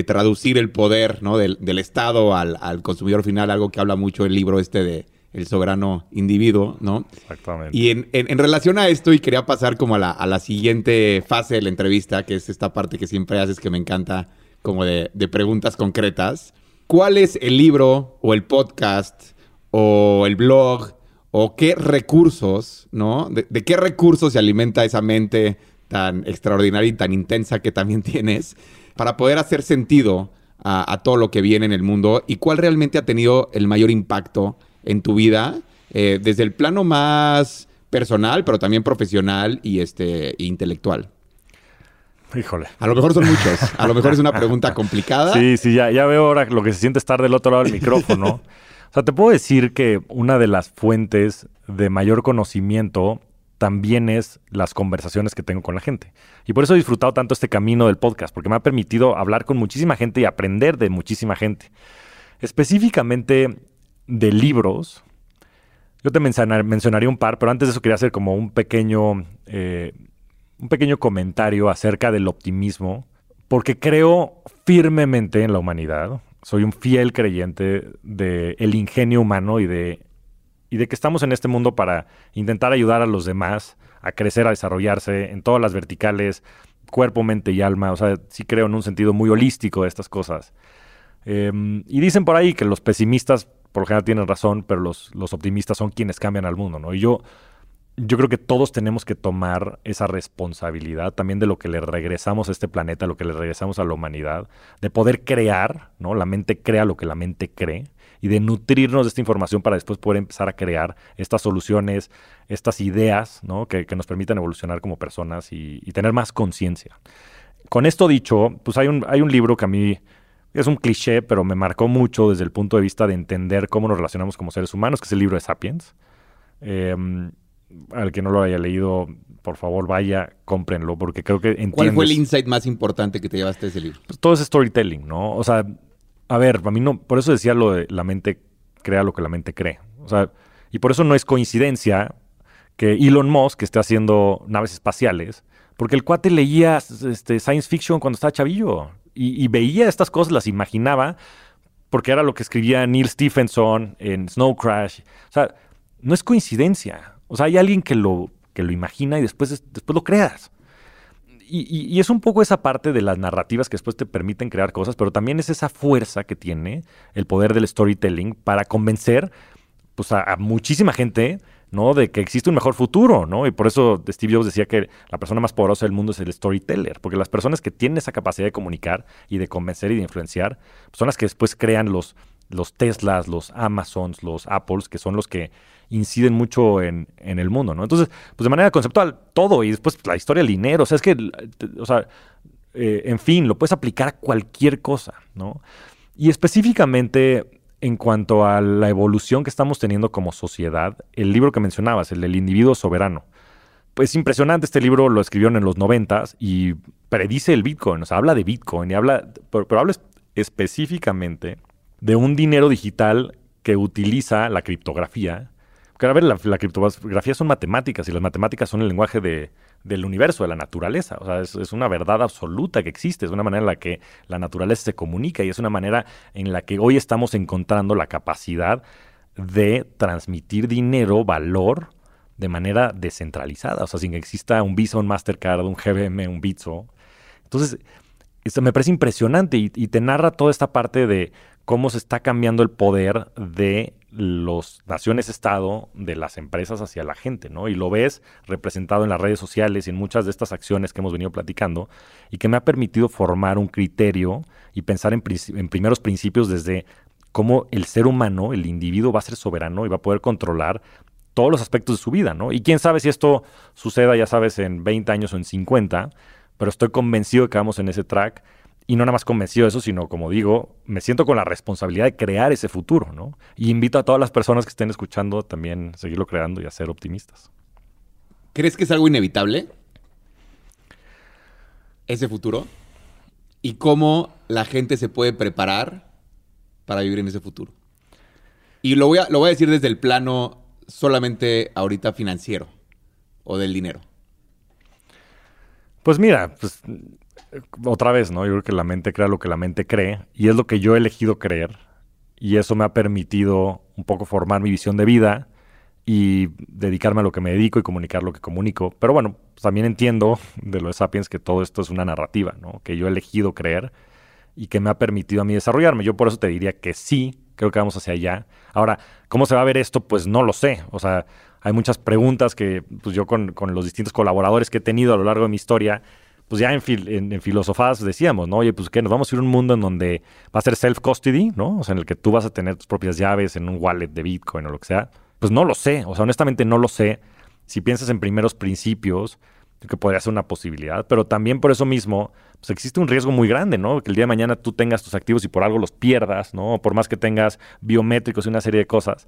traducir el poder ¿no? del, Estado al, consumidor final, algo que habla mucho el libro este de El soberano individuo, ¿no? Exactamente. Y en, relación a esto, y quería pasar como a la, a la, siguiente fase de la entrevista, que es esta parte que siempre haces que me encanta, como de, de preguntas concretas. ¿Cuál es el libro o el podcast o el blog, o qué recursos, ¿no? De, qué recursos se alimenta esa mente tan extraordinaria y tan intensa que también [laughs] tienes para poder hacer sentido a, todo lo que viene en el mundo y cuál realmente ha tenido el mayor impacto en tu vida, eh, desde el plano más personal, pero también profesional y este, intelectual. Híjole. A lo mejor son muchos. A lo mejor es una pregunta [laughs] complicada. Sí, sí, ya, ya veo ahora lo que se siente estar del otro lado del micrófono. [laughs] O sea, te puedo decir que una de las fuentes de mayor conocimiento también es las conversaciones que tengo con la gente. Y por eso he disfrutado tanto este camino del podcast, porque me ha permitido hablar con muchísima gente y aprender de muchísima gente. Específicamente de libros, yo te mencionaría un par, pero antes de eso quería hacer como un pequeño, eh, un pequeño comentario acerca del optimismo, porque creo firmemente en la humanidad soy un fiel creyente del el ingenio humano y de, y de que estamos en este mundo para intentar ayudar a los demás a crecer, a desarrollarse en todas las verticales, cuerpo, mente y alma. O sea, sí creo en un sentido muy holístico de estas cosas. Em, y dicen por ahí que los pesimistas por lo general tienen razón, pero los, los optimistas son quienes cambian al mundo, ¿no? Y yo yo creo que todos tenemos que tomar esa responsabilidad también de lo que le regresamos a este planeta, lo que le regresamos a la humanidad, de poder crear, ¿no? La mente crea lo que la mente cree y de nutrirnos de esta información para después poder empezar a crear estas soluciones, estas ideas, ¿no? Que, nos permitan evolucionar como personas y, tener más conciencia. Con esto dicho, pues hay un, hay un libro que a mí es un cliché, pero me marcó mucho desde el punto de vista de entender cómo nos relacionamos como seres humanos, que es el libro de Sapiens. Eh, al que no lo haya leído, por favor vaya, cómprenlo, porque creo que entiendes... ¿Cuál fue el insight más importante que te llevaste de ese libro? Pues todo es storytelling, ¿no? O sea, a ver, a mí no, por eso decía lo de la mente crea lo que la mente cree. O sea, y por eso no es coincidencia que Elon Musk esté haciendo naves espaciales, porque el cuate leía este, science fiction cuando estaba chavillo y, y veía estas cosas, las imaginaba, porque era lo que escribía Neil Stephenson en Snow Crash. O sea, no es coincidencia. O sea, hay alguien que lo, que lo imagina y después, después lo creas. Y, es un poco esa parte de las narrativas que después te permiten crear cosas, pero también es esa fuerza que tiene el poder del storytelling para convencer pues, a, muchísima gente ¿no? De que existe un mejor futuro, ¿no? Y por eso Steve Jobs decía que la persona más poderosa del mundo es el storyteller, porque las personas que tienen esa capacidad de comunicar y de convencer y de influenciar son las que después crean los, los Teslas, los Amazons, los Apples, que son los que inciden mucho en, el mundo, ¿no? Entonces, pues de manera conceptual, todo, y después pues, la historia del dinero, o sea, es que, o sea, eh, en fin, lo puedes aplicar a cualquier cosa, ¿no? Y específicamente en cuanto a la evolución que estamos teniendo como sociedad, el libro que mencionabas, el del individuo soberano, pues impresionante, este libro lo escribieron en los noventas y predice el Bitcoin, o sea, habla de Bitcoin y habla, pero, habla específicamente de un dinero digital que utiliza la criptografía. Porque, a ver, la, la criptografía son matemáticas y las matemáticas son el lenguaje de, del universo, de la naturaleza. O sea, es, una verdad absoluta que existe, es una manera en la que la naturaleza se comunica y es una manera en la que hoy estamos encontrando la capacidad de transmitir dinero, valor, de manera descentralizada. O sea, sin que exista un Visa, un Mastercard, un GBM, un Bitso. Entonces, esto me parece impresionante y te narra toda esta parte de cómo se está cambiando el poder de las naciones-estado, de las empresas hacia la gente, ¿no? Y lo ves representado en las redes sociales y en muchas de estas acciones que hemos venido platicando y que me ha permitido formar un criterio y pensar en, en primeros principios desde cómo el ser humano, el individuo va a ser soberano y va a poder controlar todos los aspectos de su vida, ¿no? Y quién sabe si esto suceda, ya sabes, en 20 años o en 50, pero estoy convencido de que vamos en ese track y no nada más convencido de eso, sino como digo, me siento con la responsabilidad de crear ese futuro, ¿no? Y invito a todas las personas que estén escuchando también a seguirlo creando y a ser optimistas. ¿Crees que es algo inevitable? Ese futuro. ¿Y cómo la gente se puede preparar para vivir en ese futuro? Y lo voy a, lo voy a decir desde el plano solamente ahorita financiero o del dinero. Pues mira, pues otra vez, ¿no? Yo creo que la mente crea lo que la mente cree y es lo que yo he elegido creer y eso me ha permitido un poco formar mi visión de vida y dedicarme a lo que me dedico y comunicar lo que comunico. Pero bueno, pues también entiendo de los Sapiens que todo esto es una narrativa, ¿no? Que yo he elegido creer y que me ha permitido a mí desarrollarme. Yo por eso te diría que sí, creo que vamos hacia allá. Ahora, ¿cómo se va a ver esto? Pues no lo sé. O sea, hay muchas preguntas que pues yo con los distintos colaboradores que he tenido a lo largo de mi historia, pues ya en, en, filosofadas decíamos, ¿no? Oye, pues que nos vamos a ir a un mundo en donde va a ser self-custody, ¿no? O sea, en el que tú vas a tener tus propias llaves en un wallet de Bitcoin o lo que sea. Pues no lo sé, o sea, honestamente no lo sé. Si piensas en primeros principios, que podría ser una posibilidad, pero también por eso mismo, pues existe un riesgo muy grande, ¿no? Que el día de mañana tú tengas tus activos y por algo los pierdas, ¿no? Por más que tengas biométricos y una serie de cosas,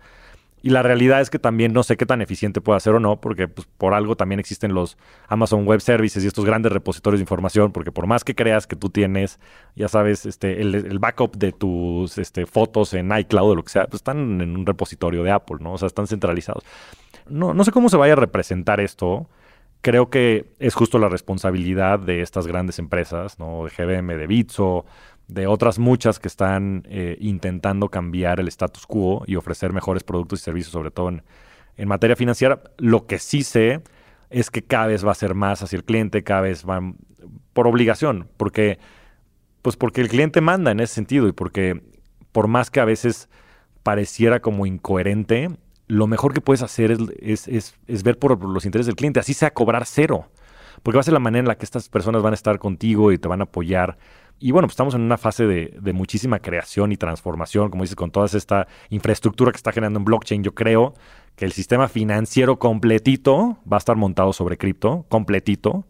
y la realidad es que también no sé qué tan eficiente puede ser o no, porque pues, por algo también existen los Amazon Web Services y estos grandes repositorios de información, porque por más que creas que tú tienes, ya sabes, este, el, backup de tus este, fotos en iCloud o lo que sea, pues están en un repositorio de Apple, ¿no? O sea, están centralizados. No, no sé cómo se vaya a representar esto. Creo que es justo la responsabilidad de estas grandes empresas, ¿no? De GBM, de Bitso, de otras muchas que están eh, intentando cambiar el status quo y ofrecer mejores productos y servicios, sobre todo en, en, materia financiera. Lo que sí sé es que cada vez va a ser más hacia el cliente, cada vez va por obligación, porque, pues porque el cliente manda en ese sentido y porque por más que a veces pareciera como incoherente, lo mejor que puedes hacer es, es, es ver por los intereses del cliente, así sea cobrar cero, porque va a ser la manera en la que estas personas van a estar contigo y te van a apoyar y bueno, pues estamos en una fase de, muchísima creación y transformación, como dices, con toda esta infraestructura que está generando en blockchain. Yo creo que el sistema financiero completito va a estar montado sobre cripto, completito.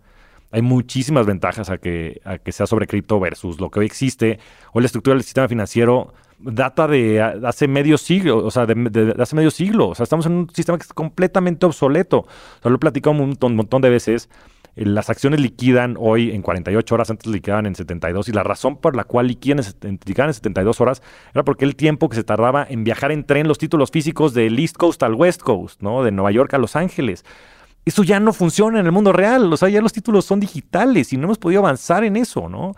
Hay muchísimas ventajas a que, a que sea sobre cripto versus lo que hoy existe. Hoy la estructura del sistema financiero data de hace medio siglo, o sea, de, hace medio siglo. O sea, estamos en un sistema que es completamente obsoleto. O sea, lo he platicado un montón, un montón de veces. Las acciones liquidan hoy en 48 horas, antes liquidaban en 72, y la razón por la cual liquidan en, liquidan en 72 horas era porque el tiempo que se tardaba en viajar en tren los títulos físicos del East Coast al West Coast, ¿no? De Nueva York a Los Ángeles. Eso ya no funciona en el mundo real, o sea, ya los títulos son digitales y no hemos podido avanzar en eso, ¿no?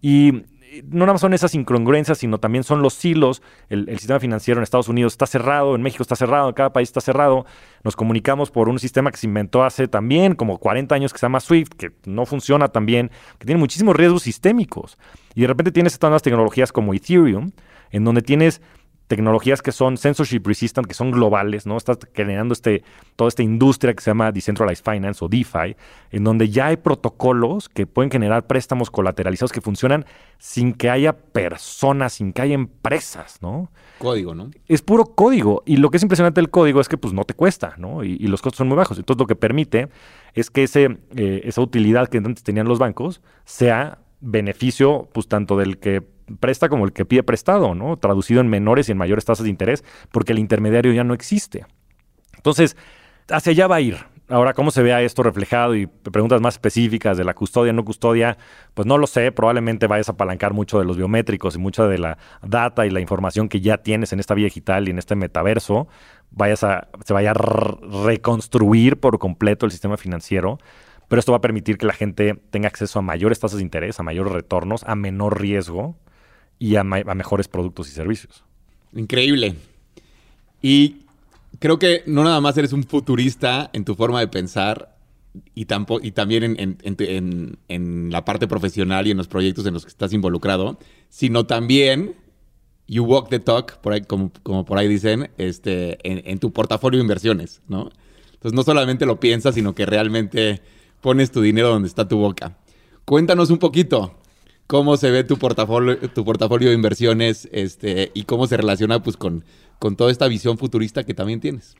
Y no nada más son esas incongruencias, sino también son los hilos. El, sistema financiero en Estados Unidos está cerrado, en México está cerrado, en cada país está cerrado. Nos comunicamos por un sistema que se inventó hace también como 40 años que se llama SWIFT, que no funciona tan bien, que tiene muchísimos riesgos sistémicos. Y de repente tienes estas nuevas tecnologías como Ethereum, en donde tienes tecnologías que son censorship resistant, que son globales, ¿no? Estás generando este, toda esta industria que se llama Decentralized Finance o DeFi, en donde ya hay protocolos que pueden generar préstamos colateralizados que funcionan sin que haya personas, sin que haya empresas, ¿no? Código, ¿no? Es puro código. Y lo que es impresionante del código es que pues no te cuesta, ¿no? Y, los costos son muy bajos. Entonces lo que permite es que ese, eh, esa utilidad que antes tenían los bancos sea beneficio pues tanto del que presta como el que pide prestado, ¿no? Traducido en menores y en mayores tasas de interés, porque el intermediario ya no existe. Entonces, hacia allá va a ir. Ahora, ¿cómo se vea esto reflejado? Y preguntas más específicas de la custodia, no custodia, pues no lo sé. Probablemente vayas a apalancar mucho de los biométricos y mucha de la data y la información que ya tienes en esta vía digital y en este metaverso. Vayas a, se vaya a reconstruir por completo el sistema financiero. Pero esto va a permitir que la gente tenga acceso a mayores tasas de interés, a mayores retornos, a menor riesgo y a, mejores productos y servicios. Increíble. Y creo que no nada más eres un futurista en tu forma de pensar y, y también en, la parte profesional y en los proyectos en los que estás involucrado, sino también you walk the talk, por ahí, como, como por ahí dicen, este, en, tu portafolio de inversiones, ¿no? Entonces no solamente lo piensas, sino que realmente pones tu dinero donde está tu boca. Cuéntanos un poquito, cómo se ve tu portafolio, tu portafolio de inversiones este, y cómo se relaciona pues, con, con toda esta visión futurista que también tienes.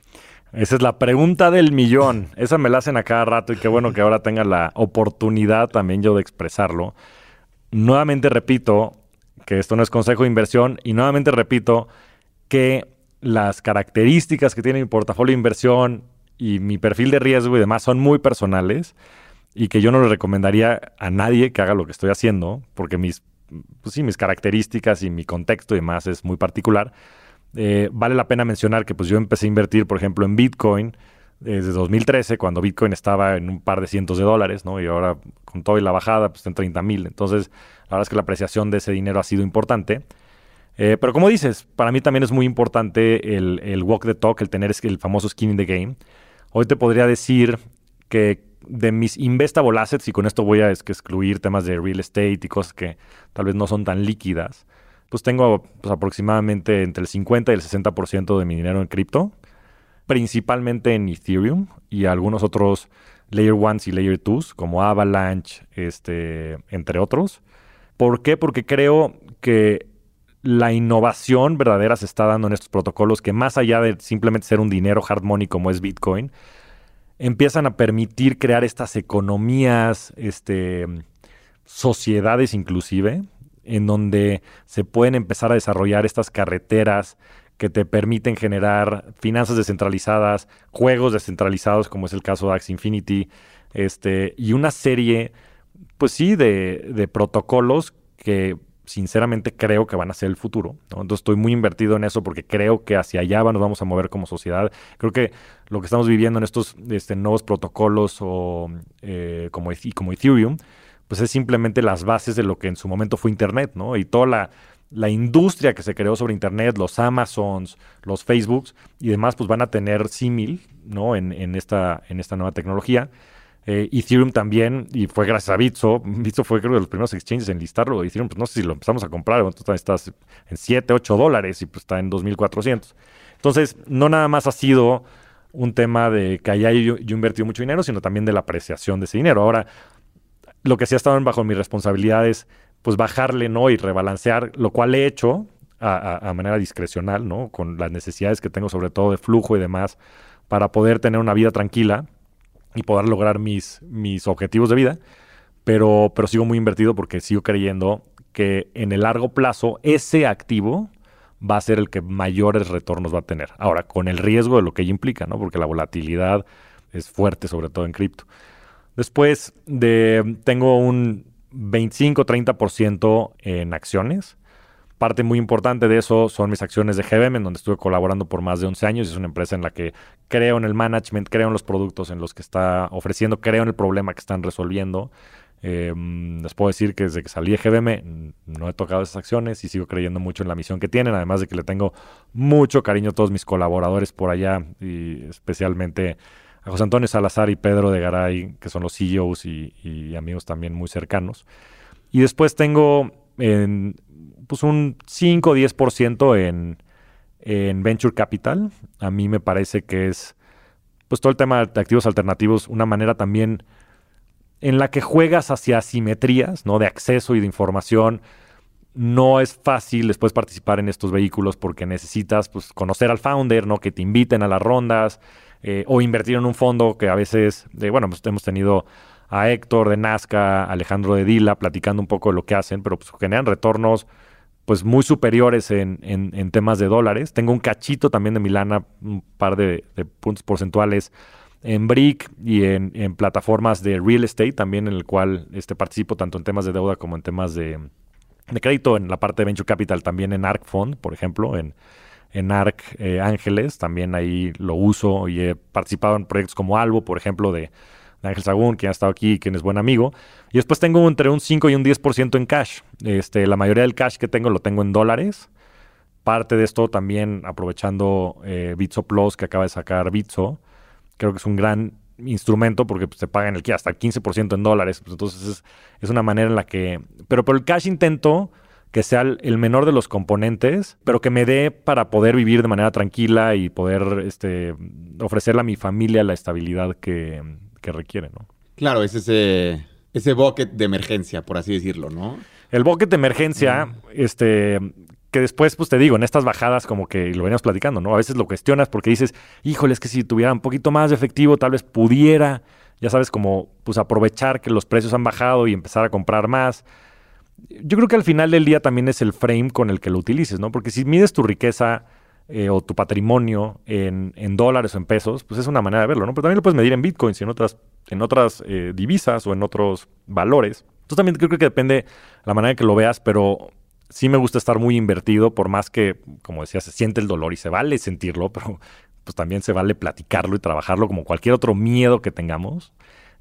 Esa es la pregunta del millón. Esa me la hacen a cada rato y qué bueno que ahora tenga la oportunidad también yo de expresarlo. Nuevamente repito que esto no es consejo de inversión y nuevamente repito que las características que tiene mi portafolio de inversión y mi perfil de riesgo y demás son muy personales y que yo no le recomendaría a nadie que haga lo que estoy haciendo, porque mis, pues sí, mis características y mi contexto y demás es muy particular. Eh, vale la pena mencionar que pues yo empecé a invertir, por ejemplo, en Bitcoin desde 2013, cuando Bitcoin estaba en un par de cientos de dólares, ¿no? Y ahora con todo y la bajada, pues está en 30 mil. Entonces, la verdad es que la apreciación de ese dinero ha sido importante. Eh, pero como dices, para mí también es muy importante el, el walk the talk, el tener el famoso skin in the game. Hoy te podría decir que de mis investable assets, y con esto voy a excluir temas de real estate y cosas que tal vez no son tan líquidas, pues tengo pues, aproximadamente entre el 50 y el 60% de mi dinero en cripto, principalmente en Ethereum y algunos otros Layer 1 y Layer 2, como Avalanche, este, entre otros. ¿Por qué? Porque creo que la innovación verdadera se está dando en estos protocolos que más allá de simplemente ser un dinero hard money como es Bitcoin, empiezan a permitir crear estas economías, este, sociedades inclusive, en donde se pueden empezar a desarrollar estas carreteras que te permiten generar finanzas descentralizadas, juegos descentralizados, como es el caso de Axie Infinity, este, y una serie, pues sí, de, de protocolos que sinceramente creo que van a ser el futuro. Entonces estoy muy invertido en eso porque creo que hacia allá nos vamos a mover como sociedad. Creo que lo que estamos viviendo en estos este, nuevos protocolos o, eh, como, como Ethereum, pues es simplemente las bases de lo que en su momento fue Internet, ¿no? Y toda la, la industria que se creó sobre Internet, los Amazons, los Facebooks y demás, pues van a tener símil, ¿no? En, esta, en esta nueva tecnología. Eh, Ethereum también, y fue gracias a Bitso. Bitso fue creo de los primeros exchanges en listarlo. Ethereum, pues no sé si lo empezamos a comprar, entonces estás en 7, 8 dólares y pues está en 2.400. Entonces, no nada más ha sido un tema de que haya yo, yo invertido mucho dinero, sino también de la apreciación de ese dinero. Ahora, lo que sí ha estado bajo mi responsabilidad es pues bajarle, ¿no? Y rebalancear, lo cual he hecho a, a, manera discrecional, ¿no? Con las necesidades que tengo, sobre todo de flujo y demás, para poder tener una vida tranquila y poder lograr mis, mis objetivos de vida. Pero, pero sigo muy invertido porque sigo creyendo que en el largo plazo ese activo va a ser el que mayores retornos va a tener. Ahora, con el riesgo de lo que ello implica, ¿no? Porque la volatilidad es fuerte, sobre todo en cripto. Después de, tengo un 25-30% en acciones Parte muy importante de eso son mis acciones de GBM, en donde estuve colaborando por más de 11 años. Es una empresa en la que creo en el management, creo en los productos en los que está ofreciendo, creo en el problema que están resolviendo. Em, les puedo decir que desde que salí de GBM no he tocado esas acciones y sigo creyendo mucho en la misión que tienen, además de que le tengo mucho cariño a todos mis colaboradores por allá y especialmente a José Antonio Salazar y Pedro de Garay, que son los CEOs y, y amigos también muy cercanos. Y después tengo en pues un 5 o 10% en, en Venture Capital. A mí me parece que es, pues todo el tema de activos alternativos, una manera también en la que juegas hacia asimetrías, ¿no? De acceso y de información. No es fácil después participar en estos vehículos porque necesitas pues, conocer al founder, ¿no? Que te inviten a las rondas eh, o invertir en un fondo que a veces, de, bueno, pues hemos tenido a Héctor de Nazca, Alejandro de Dila, platicando un poco de lo que hacen, pero pues generan retornos pues muy superiores en, en, temas de dólares. Tengo un cachito también de Milana, un par de, puntos porcentuales en Brick y en, en, plataformas de real estate también en el cual este, participo tanto en temas de deuda como en temas de, de crédito, en la parte de Venture Capital también en ARC Fund, por ejemplo, en, en ARC eh, Ángeles, también ahí lo uso y he participado en proyectos como Albo, por ejemplo, de Ángel Sagún, quien ha estado aquí, quien es buen amigo. Y después tengo entre un 5 y un 10% en cash. Este, la mayoría del cash que tengo lo tengo en dólares. Parte de esto también aprovechando eh, Bitso Plus que acaba de sacar Bitso. Creo que es un gran instrumento porque pues, te pagan el que hasta el 15% en dólares. Pues, entonces es, una manera en la que... Pero por el cash intento que sea el, menor de los componentes, pero que me dé para poder vivir de manera tranquila y poder este, ofrecerle a mi familia la estabilidad que, que requiere, ¿no? Claro, es ese, ese bucket de emergencia, por así decirlo, ¿no? El bucket de emergencia, este, que después, pues te digo, en estas bajadas como que lo veníamos platicando, ¿no? A veces lo cuestionas porque dices, híjole, es que si tuviera un poquito más de efectivo, tal vez pudiera, ya sabes, como pues aprovechar que los precios han bajado y empezar a comprar más. Yo creo que al final del día también es el frame con el que lo utilices, ¿no? Porque si mides tu riqueza eh, o tu patrimonio en, dólares o en pesos, pues es una manera de verlo, ¿no? Pero también lo puedes medir en bitcoins y en otras, en otras eh, divisas o en otros valores. Entonces también creo que depende la manera en que lo veas, pero sí me gusta estar muy invertido, por más que, como decía, se siente el dolor y se vale sentirlo, [laughs] pero pues también se vale platicarlo y trabajarlo como cualquier otro miedo que tengamos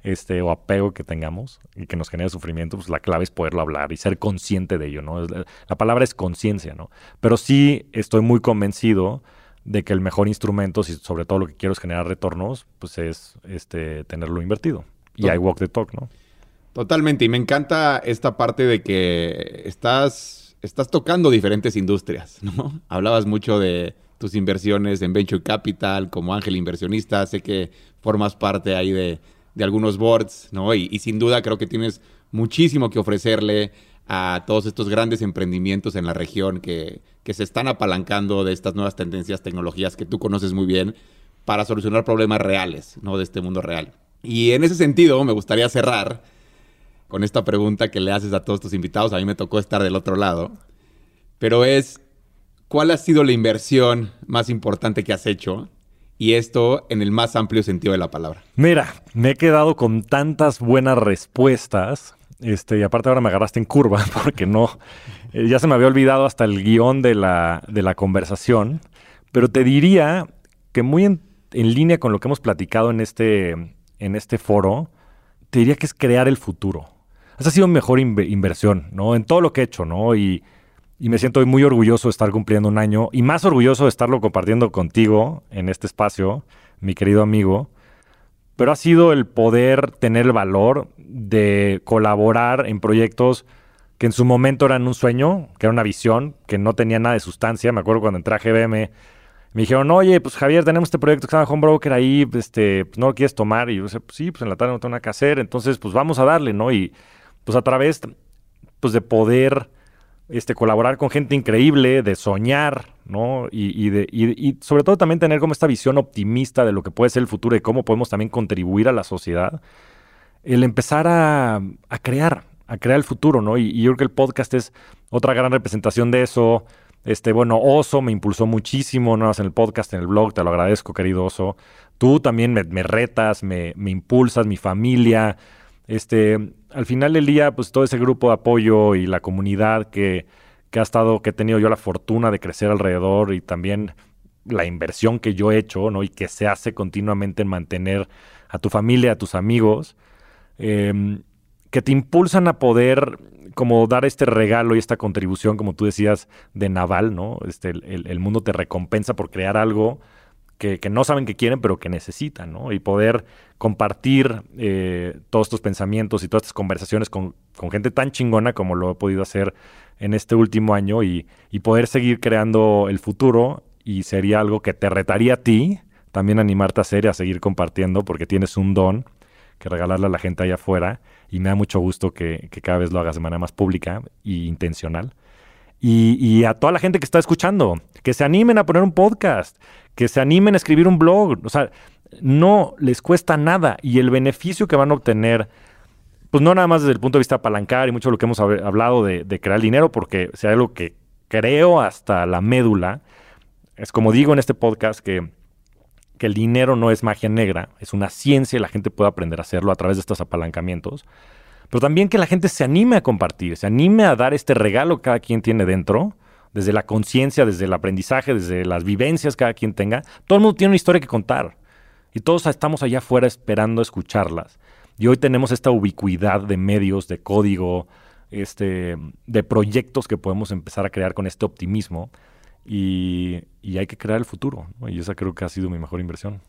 este, o apego que tengamos y que nos genere sufrimiento, pues la clave es poderlo hablar y ser consciente de ello, ¿no? La palabra es conciencia, ¿no? Pero sí estoy muy convencido de que el mejor instrumento, si sobre todo lo que quiero es generar retornos, pues es este, tenerlo invertido. Y I walk the talk, ¿no? Totalmente. Y me encanta esta parte de que estás, estás tocando diferentes industrias, ¿no? [laughs] Hablabas mucho de tus inversiones en Venture Capital como ángel inversionista. Sé que formas parte ahí de, de algunos boards, ¿no? Y, sin duda creo que tienes muchísimo que ofrecerle a todos estos grandes emprendimientos en la región que, que, se están apalancando de estas nuevas tendencias, tecnologías que tú conoces muy bien para solucionar problemas reales, ¿no? De este mundo real. Y en ese sentido, me gustaría cerrar con esta pregunta que le haces a todos tus invitados. A mí me tocó estar del otro lado. Pero es, ¿cuál ha sido la inversión más importante que has hecho y esto en el más amplio sentido de la palabra. Mira, me he quedado con tantas buenas respuestas. Este, y aparte ahora me agarraste en curva [laughs] porque no, eh, ya se me había olvidado hasta el guion de la, de la conversación, pero te diría que muy en, línea con lo que hemos platicado en este, en este foro, te diría que es crear el futuro. Esa ha sido mi mejor inversión, ¿no? En todo lo que he hecho, ¿no? Y, y me siento muy orgulloso de estar cumpliendo un año y más orgulloso de estarlo compartiendo contigo en este espacio, mi querido amigo. Pero ha sido el poder tener el valor de colaborar en proyectos que en su momento eran un sueño, que era una visión, que no tenía nada de sustancia. Me acuerdo cuando entré a GBM, me dijeron, oye, pues Javier, tenemos este proyecto que se llama Home Broker ahí, este, pues no lo quieres tomar. Y yo dije, pues sí, pues en la tarde no tengo nada que hacer, entonces pues vamos a darle, ¿no? Y pues a través pues de poder este, colaborar con gente increíble, de soñar, ¿no? Y, de, y, sobre todo también tener como esta visión optimista de lo que puede ser el futuro y cómo podemos también contribuir a la sociedad. El empezar a, crear, a crear el futuro, ¿no? Y, yo creo que el podcast es otra gran representación de eso. Este, bueno, Oso me impulsó muchísimo, no en el podcast, en el blog, te lo agradezco, querido Oso. Tú también me, retas, me, me impulsas, mi familia. Este, al final del día, pues todo ese grupo de apoyo y la comunidad que, ha estado, que he tenido yo la fortuna de crecer alrededor y también la inversión que yo he hecho, ¿no? Y que se hace continuamente en mantener a tu familia, a tus amigos, em, que te impulsan a poder como dar este regalo y esta contribución, como tú decías, de Naval, ¿no? Este, el, el mundo te recompensa por crear algo que, no saben que quieren, pero que necesitan, ¿no? Y poder compartir eh, todos estos pensamientos y todas estas conversaciones con, gente tan chingona como lo he podido hacer en este último año y, poder seguir creando el futuro y sería algo que te retaría a ti también animarte a hacer y a seguir compartiendo porque tienes un don que regalarle a la gente allá afuera y me da mucho gusto que, que cada vez lo hagas de manera más pública e intencional. Y, y, a toda la gente que está escuchando, que se animen a poner un podcast, que se animen a escribir un blog. O sea, no les cuesta nada y el beneficio que van a obtener, pues no nada más desde el punto de vista apalancar y mucho de lo que hemos hablado de, crear dinero, porque sea algo que creo hasta la médula, es como digo en este podcast que, que el dinero no es magia negra, es una ciencia y la gente puede aprender a hacerlo a través de estos apalancamientos pero también que la gente se anime a compartir, se anime a dar este regalo que cada quien tiene dentro, desde la conciencia, desde el aprendizaje, desde las vivencias que cada quien tenga. Todo el mundo tiene una historia que contar y todos estamos allá afuera esperando escucharlas. Y hoy tenemos esta ubicuidad de medios, de código, este, de proyectos que podemos empezar a crear con este optimismo y, y hay que crear el futuro. Y esa creo que ha sido mi mejor inversión.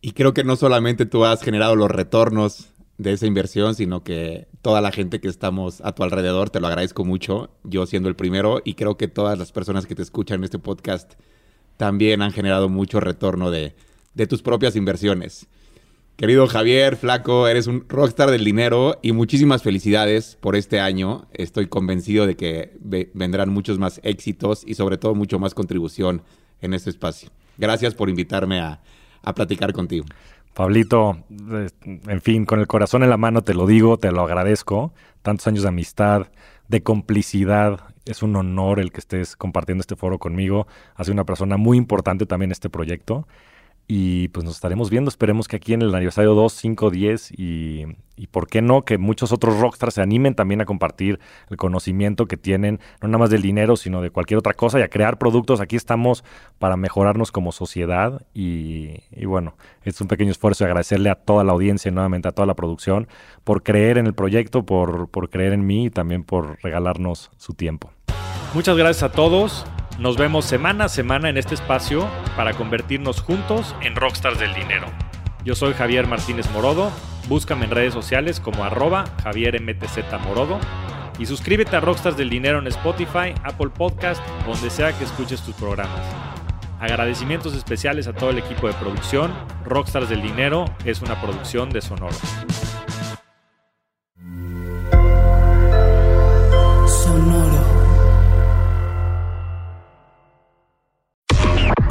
Y creo que no solamente tú has generado los retornos de esa inversión, sino que toda la gente que estamos a tu alrededor, te lo agradezco mucho, yo siendo el primero, y creo que todas las personas que te escuchan en este podcast también han generado mucho retorno de, de tus propias inversiones. Querido Javier, flaco, eres un rockstar del dinero y muchísimas felicidades por este año. Estoy convencido de que vendrán muchos más éxitos y sobre todo mucho más contribución en este espacio. Gracias por invitarme a, a platicar contigo. Pablito, en fin, con el corazón en la mano te lo digo, te lo agradezco. Tantos años de amistad, de complicidad. Es un honor el que estés compartiendo este foro conmigo. Sido una persona muy importante también este proyecto. Y pues nos estaremos viendo, esperemos que aquí en el aniversario 2, 5, 10 y, y por qué no que muchos otros rockstars se animen también a compartir el conocimiento que tienen, no nada más del dinero, sino de cualquier otra cosa y a crear productos. Aquí estamos para mejorarnos como sociedad y, y bueno, es un pequeño esfuerzo de agradecerle a toda la audiencia y nuevamente a toda la producción por creer en el proyecto, por, por creer en mí y también por regalarnos su tiempo. Muchas gracias a todos. Nos vemos semana a semana en este espacio para convertirnos juntos en rockstars del dinero. Yo soy Javier Martínez Morodo, búscame en redes sociales como arroba Javier Morodo y suscríbete a Rockstars del Dinero en Spotify, Apple Podcast, donde sea que escuches tus programas. Agradecimientos especiales a todo el equipo de producción. Rockstars del Dinero es una producción de Sonoro.